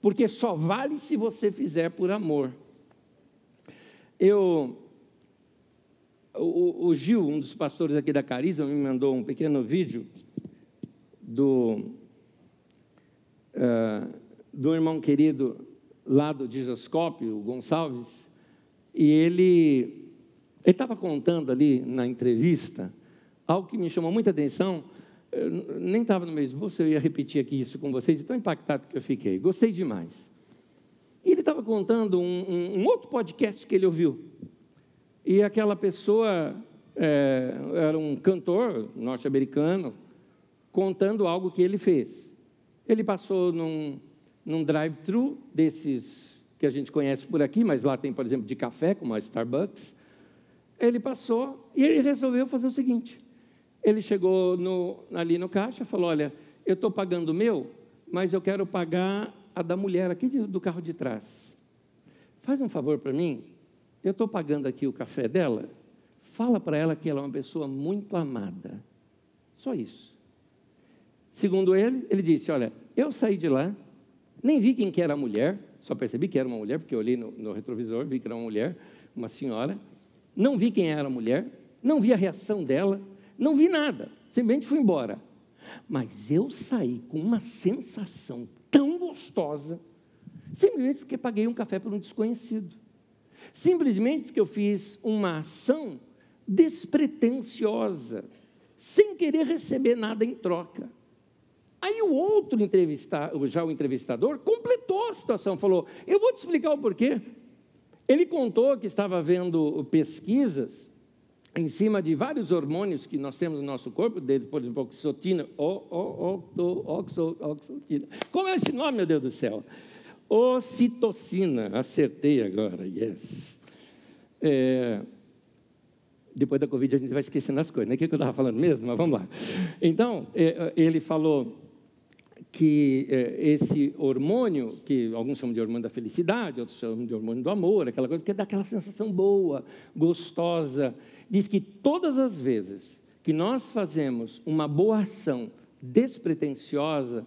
porque só vale se você fizer por amor. Eu, o, o Gil, um dos pastores aqui da Carisma, me mandou um pequeno vídeo do, uh, do irmão querido lá do Digiscópio, Gonçalves, e ele estava contando ali na entrevista algo que me chamou muita atenção. Eu nem estava no meu esboço, eu ia repetir aqui isso com vocês, tão impactado que eu fiquei. Gostei demais. E ele estava contando um, um, um, outro podcast que ele ouviu. E aquela pessoa é, era um cantor norte-americano contando algo que ele fez. Ele passou num, num drive-thru desses que a gente conhece por aqui, mas lá tem, por exemplo, de café, como a Starbucks. Ele passou e ele resolveu fazer o seguinte: ele chegou no, ali no caixa e falou: Olha, eu estou pagando o meu, mas eu quero pagar a da mulher aqui de, do carro de trás. Faz um favor para mim, eu estou pagando aqui o café dela, fala para ela que ela é uma pessoa muito amada. Só isso. Segundo ele, ele disse: Olha, eu saí de lá, nem vi quem que era a mulher, só percebi que era uma mulher, porque eu olhei no, no retrovisor, vi que era uma mulher, uma senhora. Não vi quem era a mulher, não vi a reação dela, não vi nada, simplesmente fui embora. Mas eu saí com uma sensação tão gostosa, simplesmente porque paguei um café por um desconhecido. Simplesmente porque eu fiz uma ação despretensiosa, sem querer receber nada em troca. Aí o outro entrevistador, já o entrevistador, completou a situação, falou: Eu vou te explicar o porquê. Ele contou que estava vendo pesquisas em cima de vários hormônios que nós temos no nosso corpo, por exemplo, oxotina, oxotina. Como é esse nome, meu Deus do céu? Ocitocina, acertei agora, yes. É, depois da Covid a gente vai esquecendo as coisas, né? O que eu estava falando mesmo? Mas vamos lá. Então, é, ele falou que é, esse hormônio, que alguns chamam de hormônio da felicidade, outros chamam de hormônio do amor, aquela coisa que dá aquela sensação boa, gostosa, diz que todas as vezes que nós fazemos uma boa ação despretensiosa,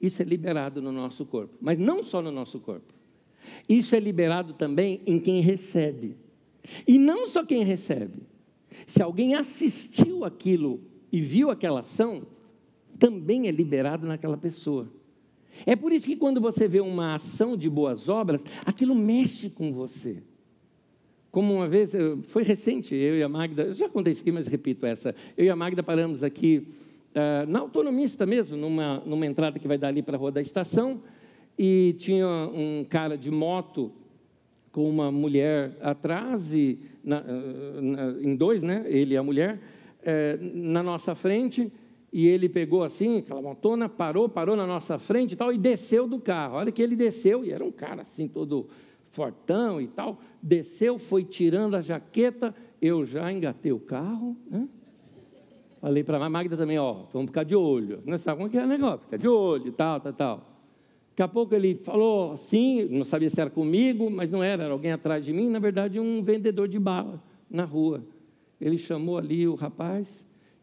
isso é liberado no nosso corpo. Mas não só no nosso corpo. Isso é liberado também em quem recebe. E não só quem recebe. Se alguém assistiu aquilo e viu aquela ação, também é liberado naquela pessoa. É por isso que quando você vê uma ação de boas obras, aquilo mexe com você. Como uma vez, foi recente, eu e a Magda, eu já contei isso aqui, mas repito essa. Eu e a Magda paramos aqui uh, na autonomista mesmo, numa, numa entrada que vai dar ali para a rua da estação, e tinha um cara de moto com uma mulher atrás, e na, na, em dois, né? Ele e a mulher, é, na nossa frente, e ele pegou assim, aquela motona, parou, parou na nossa frente e tal, e desceu do carro. Olha que ele desceu, e era um cara assim, todo fortão e tal, desceu, foi tirando a jaqueta, eu já engatei o carro, né? Falei para a Magda também, ó, vamos ficar de olho. Não sabe como é que é o negócio, fica de olho e tal, tal, tal. Daqui a pouco ele falou sim, não sabia se era comigo, mas não era, era alguém atrás de mim, na verdade um vendedor de bala na rua. Ele chamou ali o rapaz,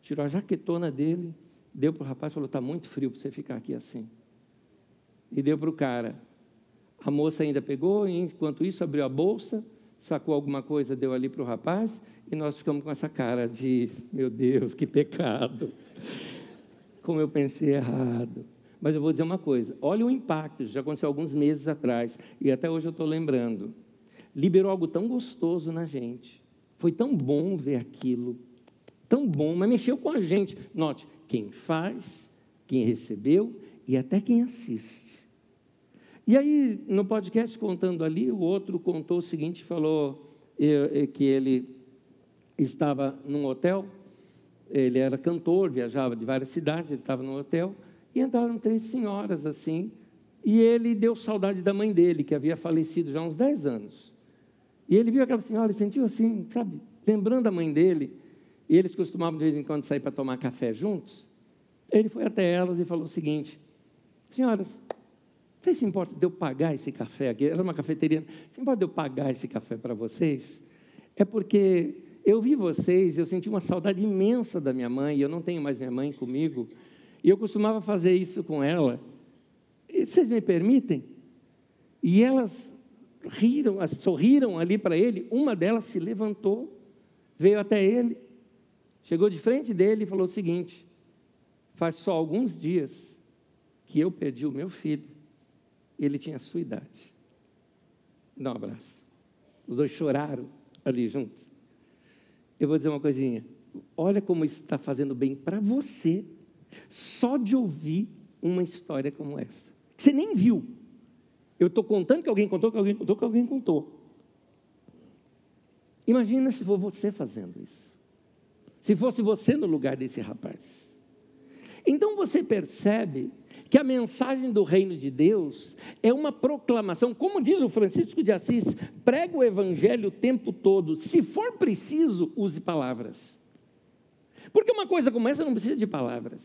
tirou a jaquetona dele, deu para o rapaz e falou, está muito frio para você ficar aqui assim. E deu para o cara. A moça ainda pegou, e enquanto isso abriu a bolsa, sacou alguma coisa, deu ali para o rapaz, e nós ficamos com essa cara de, meu Deus, que pecado. Como eu pensei errado. Mas eu vou dizer uma coisa: olha o impacto, já aconteceu alguns meses atrás, e até hoje eu estou lembrando. Liberou algo tão gostoso na gente. Foi tão bom ver aquilo. Tão bom, mas mexeu com a gente. Note, quem faz, quem recebeu e até quem assiste. E aí, no podcast contando ali, o outro contou o seguinte: falou que ele estava num hotel, ele era cantor, viajava de várias cidades, ele estava num hotel, e entraram três senhoras assim, e ele deu saudade da mãe dele, que havia falecido já há uns dez anos. E ele viu aquela senhora e sentiu assim, sabe, lembrando a mãe dele, e eles costumavam de vez em quando sair para tomar café juntos. Ele foi até elas e falou o seguinte: Senhoras, você se importa de eu pagar esse café aqui? Era uma cafeteria. Se importa de eu pagar esse café para vocês? É porque eu vi vocês, eu senti uma saudade imensa da minha mãe, eu não tenho mais minha mãe comigo, e eu costumava fazer isso com ela. E vocês me permitem? E elas riram, sorriram ali para ele. Uma delas se levantou, veio até ele, chegou de frente dele e falou o seguinte: Faz só alguns dias que eu perdi o meu filho, e ele tinha a sua idade. Dá um abraço. Os dois choraram ali juntos. Eu vou dizer uma coisinha. Olha como isso está fazendo bem para você, só de ouvir uma história como essa. Você nem viu. Eu estou contando que alguém contou, que alguém contou, que alguém contou. Imagina se for você fazendo isso. Se fosse você no lugar desse rapaz. Então você percebe que a mensagem do reino de Deus é uma proclamação, como diz o Francisco de Assis, prega o evangelho o tempo todo. Se for preciso, use palavras. Porque uma coisa como essa não precisa de palavras.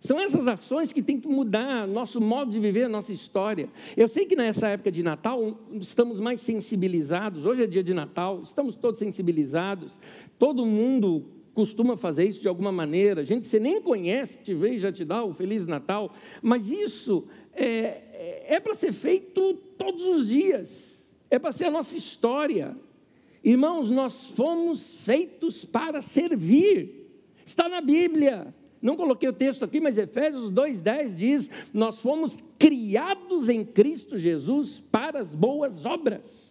São essas ações que têm que mudar nosso modo de viver, nossa história. Eu sei que nessa época de Natal estamos mais sensibilizados. Hoje é dia de Natal, estamos todos sensibilizados. Todo mundo costuma fazer isso de alguma maneira. Gente que você nem conhece, te vê e já te dá o Feliz Natal. Mas isso é, é, é para ser feito todos os dias. É para ser a nossa história. Irmãos, nós fomos feitos para servir. Está na Bíblia. Não coloquei o texto aqui, mas Efésios 2,10 diz: Nós fomos criados em Cristo Jesus para as boas obras.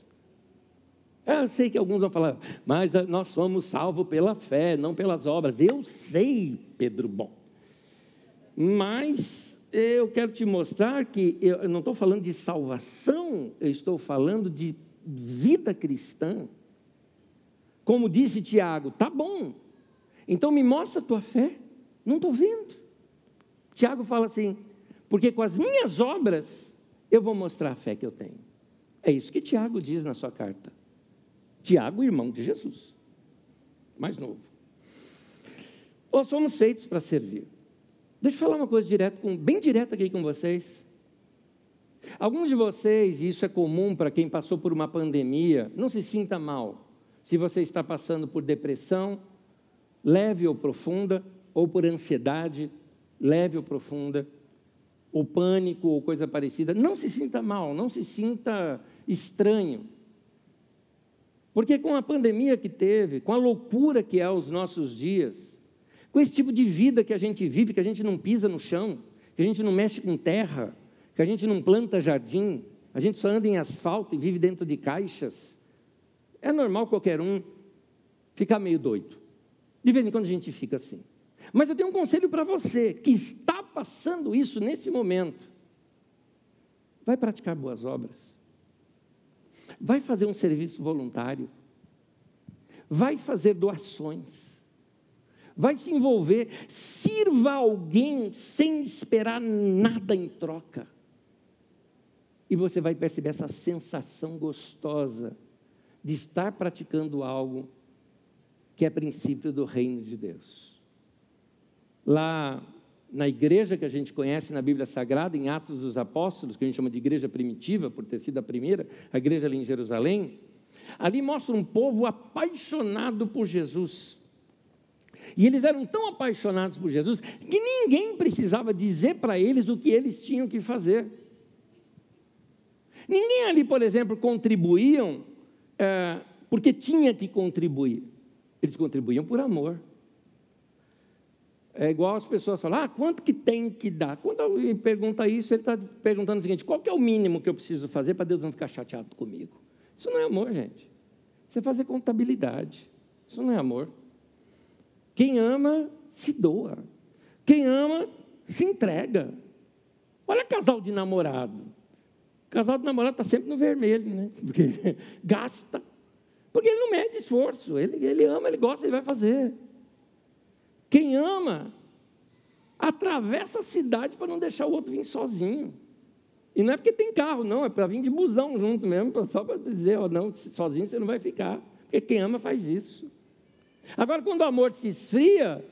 Eu sei que alguns vão falar, mas nós somos salvos pela fé, não pelas obras. Eu sei, Pedro Bom. Mas eu quero te mostrar que eu não estou falando de salvação, eu estou falando de vida cristã. Como disse Tiago, tá bom, então me mostra a tua fé. Não estou vendo. Tiago fala assim: porque com as minhas obras eu vou mostrar a fé que eu tenho. É isso que Tiago diz na sua carta. Tiago, irmão de Jesus, mais novo. Nós somos feitos para servir. Deixa eu falar uma coisa direto, bem direta aqui com vocês. Alguns de vocês, e isso é comum para quem passou por uma pandemia, não se sinta mal. Se você está passando por depressão, leve ou profunda, ou por ansiedade leve ou profunda, ou pânico ou coisa parecida, não se sinta mal, não se sinta estranho. Porque com a pandemia que teve, com a loucura que é os nossos dias, com esse tipo de vida que a gente vive, que a gente não pisa no chão, que a gente não mexe com terra, que a gente não planta jardim, a gente só anda em asfalto e vive dentro de caixas, é normal qualquer um ficar meio doido. De vez em quando a gente fica assim. Mas eu tenho um conselho para você que está passando isso nesse momento. Vai praticar boas obras. Vai fazer um serviço voluntário. Vai fazer doações. Vai se envolver. Sirva alguém sem esperar nada em troca. E você vai perceber essa sensação gostosa de estar praticando algo que é princípio do reino de Deus lá na igreja que a gente conhece na Bíblia Sagrada, em Atos dos Apóstolos, que a gente chama de igreja primitiva, por ter sido a primeira, a igreja ali em Jerusalém, ali mostra um povo apaixonado por Jesus. E eles eram tão apaixonados por Jesus que ninguém precisava dizer para eles o que eles tinham que fazer. Ninguém ali, por exemplo, contribuíam é, porque tinha que contribuir. Eles contribuíam por amor. É igual as pessoas falam, ah, quanto que tem que dar? Quando alguém pergunta isso, ele está perguntando o seguinte, qual é o mínimo que eu preciso fazer para Deus não ficar chateado comigo? Isso não é amor, gente. Isso é fazer contabilidade. Isso não é amor. Quem ama, se doa. Quem ama, se entrega. Olha casal de namorado. Casal de namorado está sempre no vermelho, né? [laughs] Porque gasta. Porque ele não mede esforço. Ele, ele ama, ele gosta, ele vai fazer. Quem ama, atravessa a cidade para não deixar o outro vir sozinho. E não é porque tem carro, não, é para vir de busão junto mesmo, só para dizer, ó, não, sozinho você não vai ficar. Porque quem ama faz isso. Agora, quando o amor se esfria,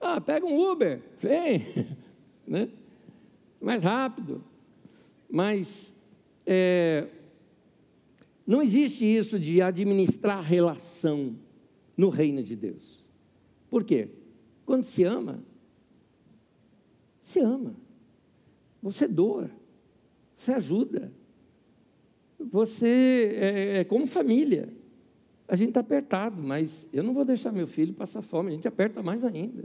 Ah, pega um Uber, vem, [laughs] né? mais rápido. Mas é, não existe isso de administrar relação no reino de Deus. Por quê? Quando se ama, se ama. Você doa, você ajuda. Você é, é como família. A gente está apertado, mas eu não vou deixar meu filho passar fome, a gente aperta mais ainda.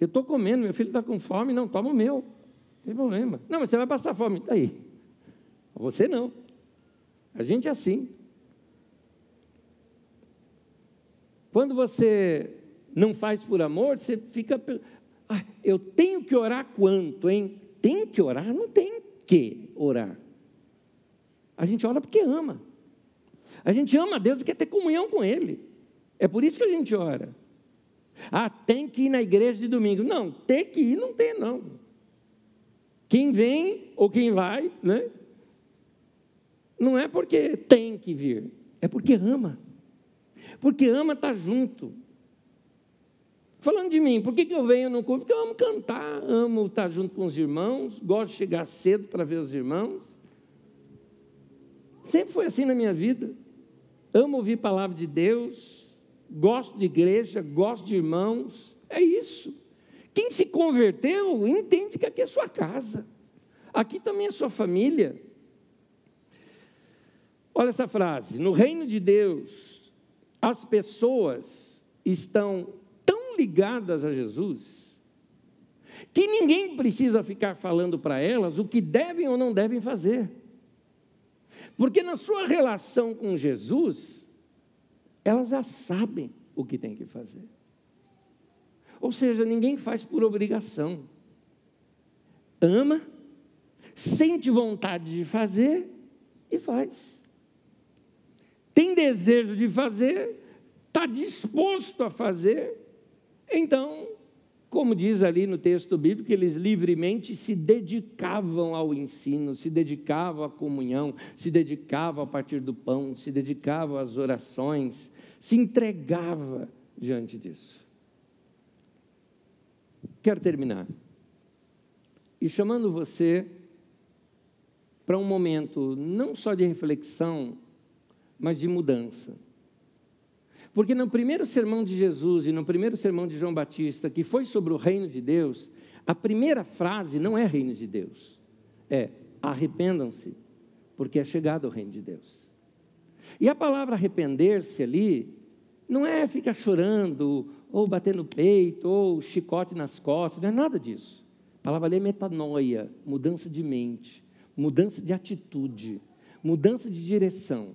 Eu estou comendo, meu filho está com fome, não, toma o meu. Não tem problema. Não, mas você vai passar fome. Daí. Você não. A gente é assim. Quando você não faz por amor, você fica. Ah, eu tenho que orar quanto, hein? Tem que orar? Não tem que orar. A gente ora porque ama. A gente ama a Deus e quer ter comunhão com Ele. É por isso que a gente ora. Ah, tem que ir na igreja de domingo. Não, tem que ir, não tem, não. Quem vem ou quem vai, né? Não é porque tem que vir, é porque ama. Porque ama estar tá junto. Falando de mim, por que, que eu venho no culto? Porque eu amo cantar, amo estar junto com os irmãos, gosto de chegar cedo para ver os irmãos. Sempre foi assim na minha vida. Amo ouvir a palavra de Deus, gosto de igreja, gosto de irmãos. É isso. Quem se converteu entende que aqui é sua casa. Aqui também é sua família. Olha essa frase: no reino de Deus, as pessoas estão tão ligadas a Jesus que ninguém precisa ficar falando para elas o que devem ou não devem fazer. Porque na sua relação com Jesus, elas já sabem o que tem que fazer. Ou seja, ninguém faz por obrigação. Ama, sente vontade de fazer e faz. Tem desejo de fazer, está disposto a fazer, então como diz ali no texto bíblico, eles livremente se dedicavam ao ensino, se dedicavam à comunhão, se dedicavam a partir do pão, se dedicavam às orações, se entregava diante disso. Quero terminar. E chamando você para um momento não só de reflexão, mas de mudança. Porque no primeiro sermão de Jesus e no primeiro sermão de João Batista, que foi sobre o reino de Deus, a primeira frase não é reino de Deus, é arrependam-se, porque é chegado o reino de Deus. E a palavra arrepender-se ali não é ficar chorando, ou bater no peito, ou chicote nas costas, não é nada disso. A palavra ali é metanoia, mudança de mente, mudança de atitude, mudança de direção.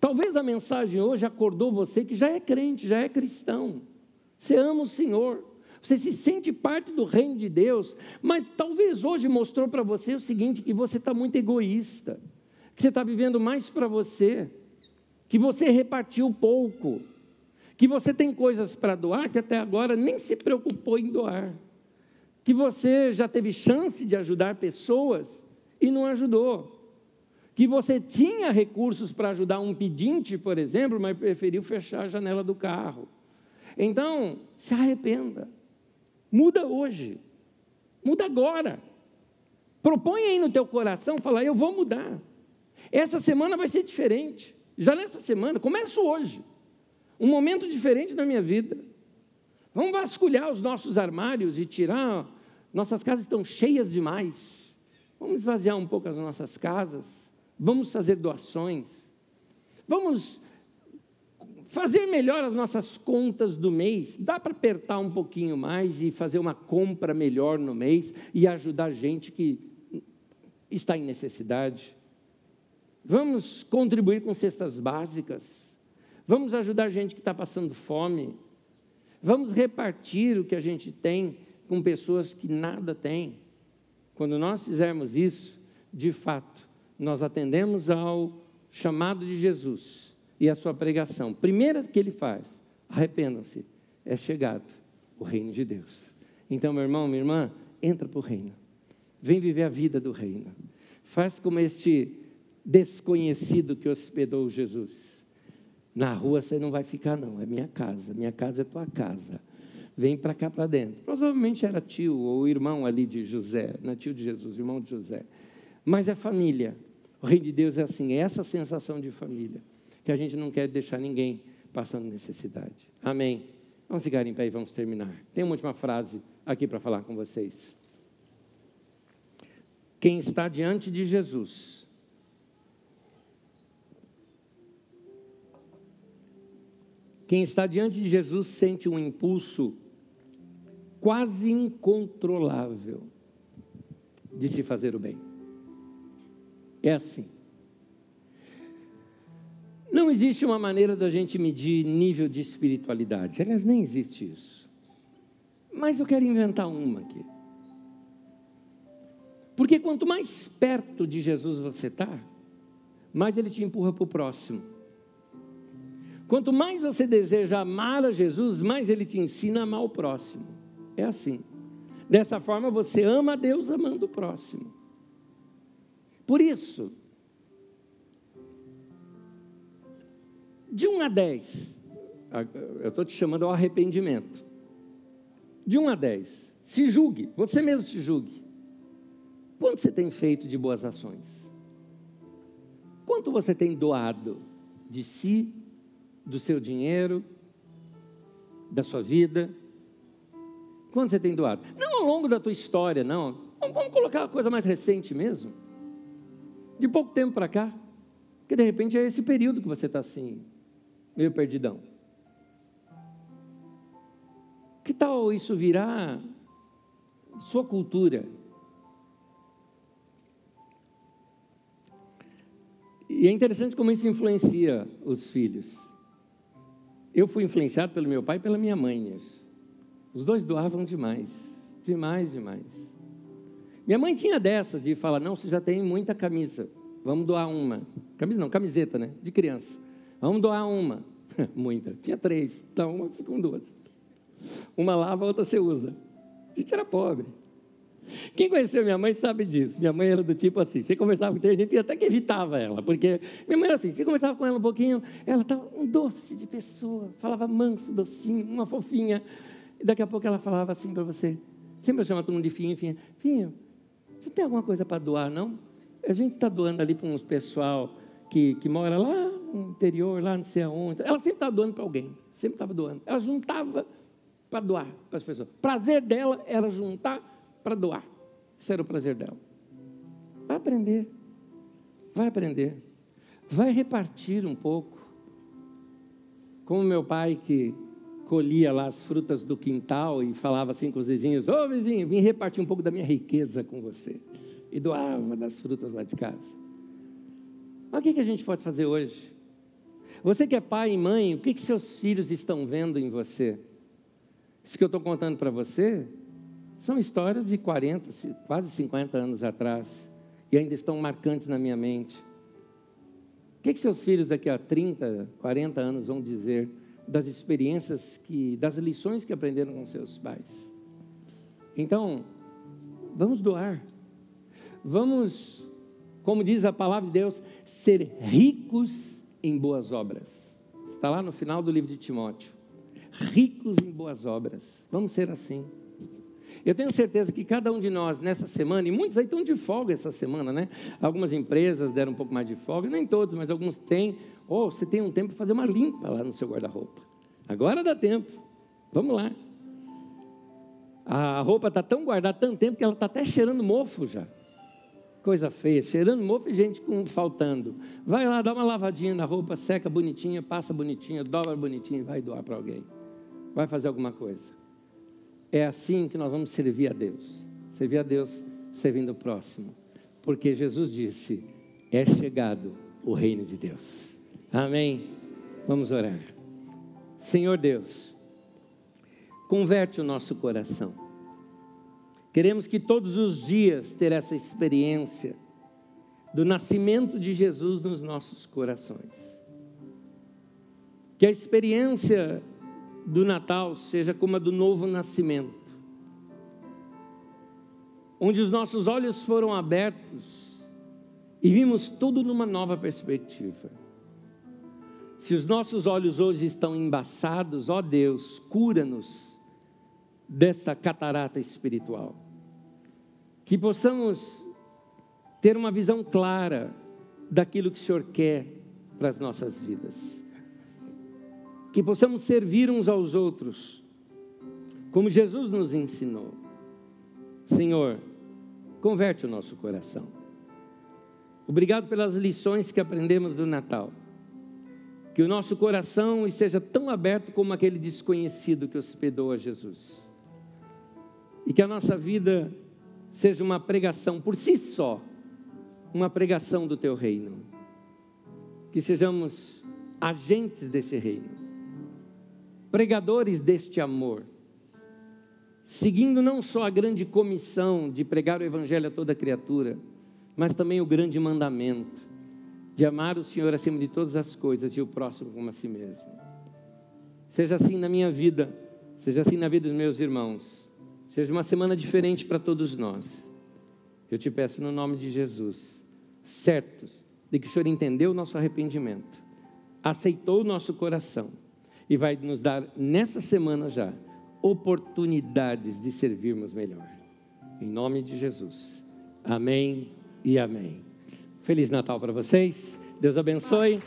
Talvez a mensagem hoje acordou você que já é crente, já é cristão. Você ama o Senhor, você se sente parte do reino de Deus, mas talvez hoje mostrou para você o seguinte: que você está muito egoísta, que você está vivendo mais para você, que você repartiu pouco, que você tem coisas para doar que até agora nem se preocupou em doar, que você já teve chance de ajudar pessoas e não ajudou que você tinha recursos para ajudar um pedinte, por exemplo, mas preferiu fechar a janela do carro. Então, se arrependa. Muda hoje. Muda agora. Propõe aí no teu coração, fala, eu vou mudar. Essa semana vai ser diferente. Já nessa semana, começo hoje. Um momento diferente na minha vida. Vamos vasculhar os nossos armários e tirar. Nossas casas estão cheias demais. Vamos esvaziar um pouco as nossas casas vamos fazer doações, vamos fazer melhor as nossas contas do mês. Dá para apertar um pouquinho mais e fazer uma compra melhor no mês e ajudar gente que está em necessidade. Vamos contribuir com cestas básicas. Vamos ajudar gente que está passando fome. Vamos repartir o que a gente tem com pessoas que nada têm. Quando nós fizermos isso, de fato, nós atendemos ao chamado de Jesus e a sua pregação. Primeira que ele faz, arrependam-se, é chegado o reino de Deus. Então, meu irmão, minha irmã, entra para o reino. Vem viver a vida do reino. Faz como este desconhecido que hospedou Jesus. Na rua você não vai ficar, não. É minha casa. Minha casa é tua casa. vem para cá para dentro. Provavelmente era tio ou irmão ali de José, não é tio de Jesus, irmão de José. Mas é família. O reino de Deus é assim, é essa sensação de família, que a gente não quer deixar ninguém passando necessidade. Amém. Vamos ficar em pé e vamos terminar. Tem uma última frase aqui para falar com vocês. Quem está diante de Jesus, quem está diante de Jesus sente um impulso quase incontrolável de se fazer o bem. É assim. Não existe uma maneira da gente medir nível de espiritualidade. Aliás, nem existe isso. Mas eu quero inventar uma aqui. Porque quanto mais perto de Jesus você está, mais ele te empurra para o próximo. Quanto mais você deseja amar a Jesus, mais ele te ensina a amar o próximo. É assim. Dessa forma você ama a Deus amando o próximo. Por isso, de 1 a 10, eu estou te chamando ao arrependimento. De 1 a 10, se julgue, você mesmo se julgue. Quanto você tem feito de boas ações? Quanto você tem doado de si, do seu dinheiro, da sua vida? Quanto você tem doado? Não ao longo da tua história, não. Vamos colocar uma coisa mais recente mesmo de pouco tempo para cá. Porque de repente é esse período que você está assim, meio perdidão. Que tal isso virar sua cultura? E é interessante como isso influencia os filhos. Eu fui influenciado pelo meu pai e pela minha mãe. Os dois doavam demais, demais, demais. Minha mãe tinha dessa de falar: não, você já tem muita camisa, vamos doar uma. Camisa não, camiseta, né? De criança. Vamos doar uma. [laughs] muita. Tinha três, então uma ficam duas. Uma lava, a outra você usa. A gente era pobre. Quem conheceu minha mãe sabe disso. Minha mãe era do tipo assim: você conversava com a gente até que evitava ela, porque minha mãe era assim: você conversava com ela um pouquinho, ela estava um doce de pessoa, falava manso, docinho, uma fofinha. E daqui a pouco ela falava assim para você: sempre chama todo mundo de finho, finho, finho, você tem alguma coisa para doar, não? A gente está doando ali para uns pessoal que, que mora lá no interior, lá não sei aonde. Ela sempre estava doando para alguém, sempre estava doando. Ela juntava para doar para as pessoas. Prazer dela era juntar para doar. Esse era o prazer dela. Vai aprender. Vai aprender. Vai repartir um pouco. Como meu pai que colhia lá as frutas do quintal e falava assim com os vizinhos: Ô vizinho, vim repartir um pouco da minha riqueza com você. E doava das frutas lá de casa. Mas o que, que a gente pode fazer hoje? Você que é pai e mãe, o que, que seus filhos estão vendo em você? Isso que eu estou contando para você são histórias de 40, quase 50 anos atrás e ainda estão marcantes na minha mente. O que, que seus filhos daqui a 30, 40 anos vão dizer das experiências que, das lições que aprenderam com seus pais. Então, vamos doar. Vamos, como diz a palavra de Deus, ser ricos em boas obras. Está lá no final do livro de Timóteo. Ricos em boas obras. Vamos ser assim. Eu tenho certeza que cada um de nós nessa semana, e muitos aí estão de folga essa semana, né? Algumas empresas deram um pouco mais de folga, nem todos, mas alguns têm. Ou você tem um tempo para fazer uma limpa lá no seu guarda-roupa. Agora dá tempo. Vamos lá. A roupa está tão guardada tanto tempo que ela está até cheirando mofo já. Coisa feia, cheirando mofo e gente com, faltando. Vai lá, dá uma lavadinha na roupa, seca bonitinha, passa bonitinha, dobra bonitinha e vai doar para alguém. Vai fazer alguma coisa. É assim que nós vamos servir a Deus. Servir a Deus servindo o próximo. Porque Jesus disse: é chegado o reino de Deus. Amém? Vamos orar. Senhor Deus, converte o nosso coração. Queremos que todos os dias ter essa experiência do nascimento de Jesus nos nossos corações. Que a experiência do Natal seja como a do novo nascimento, onde os nossos olhos foram abertos e vimos tudo numa nova perspectiva. Se os nossos olhos hoje estão embaçados, ó Deus, cura-nos dessa catarata espiritual. Que possamos ter uma visão clara daquilo que o Senhor quer para as nossas vidas. Que possamos servir uns aos outros, como Jesus nos ensinou. Senhor, converte o nosso coração. Obrigado pelas lições que aprendemos do Natal. Que o nosso coração esteja tão aberto como aquele desconhecido que hospedou a Jesus. E que a nossa vida seja uma pregação por si só, uma pregação do teu reino. Que sejamos agentes desse reino, pregadores deste amor, seguindo não só a grande comissão de pregar o evangelho a toda criatura, mas também o grande mandamento de amar o Senhor acima de todas as coisas e o próximo como a si mesmo. Seja assim na minha vida, seja assim na vida dos meus irmãos. Seja uma semana diferente para todos nós. Eu te peço no nome de Jesus, certos de que o Senhor entendeu o nosso arrependimento, aceitou o nosso coração e vai nos dar nessa semana já oportunidades de servirmos melhor. Em nome de Jesus. Amém e amém. Feliz Natal para vocês. Deus abençoe.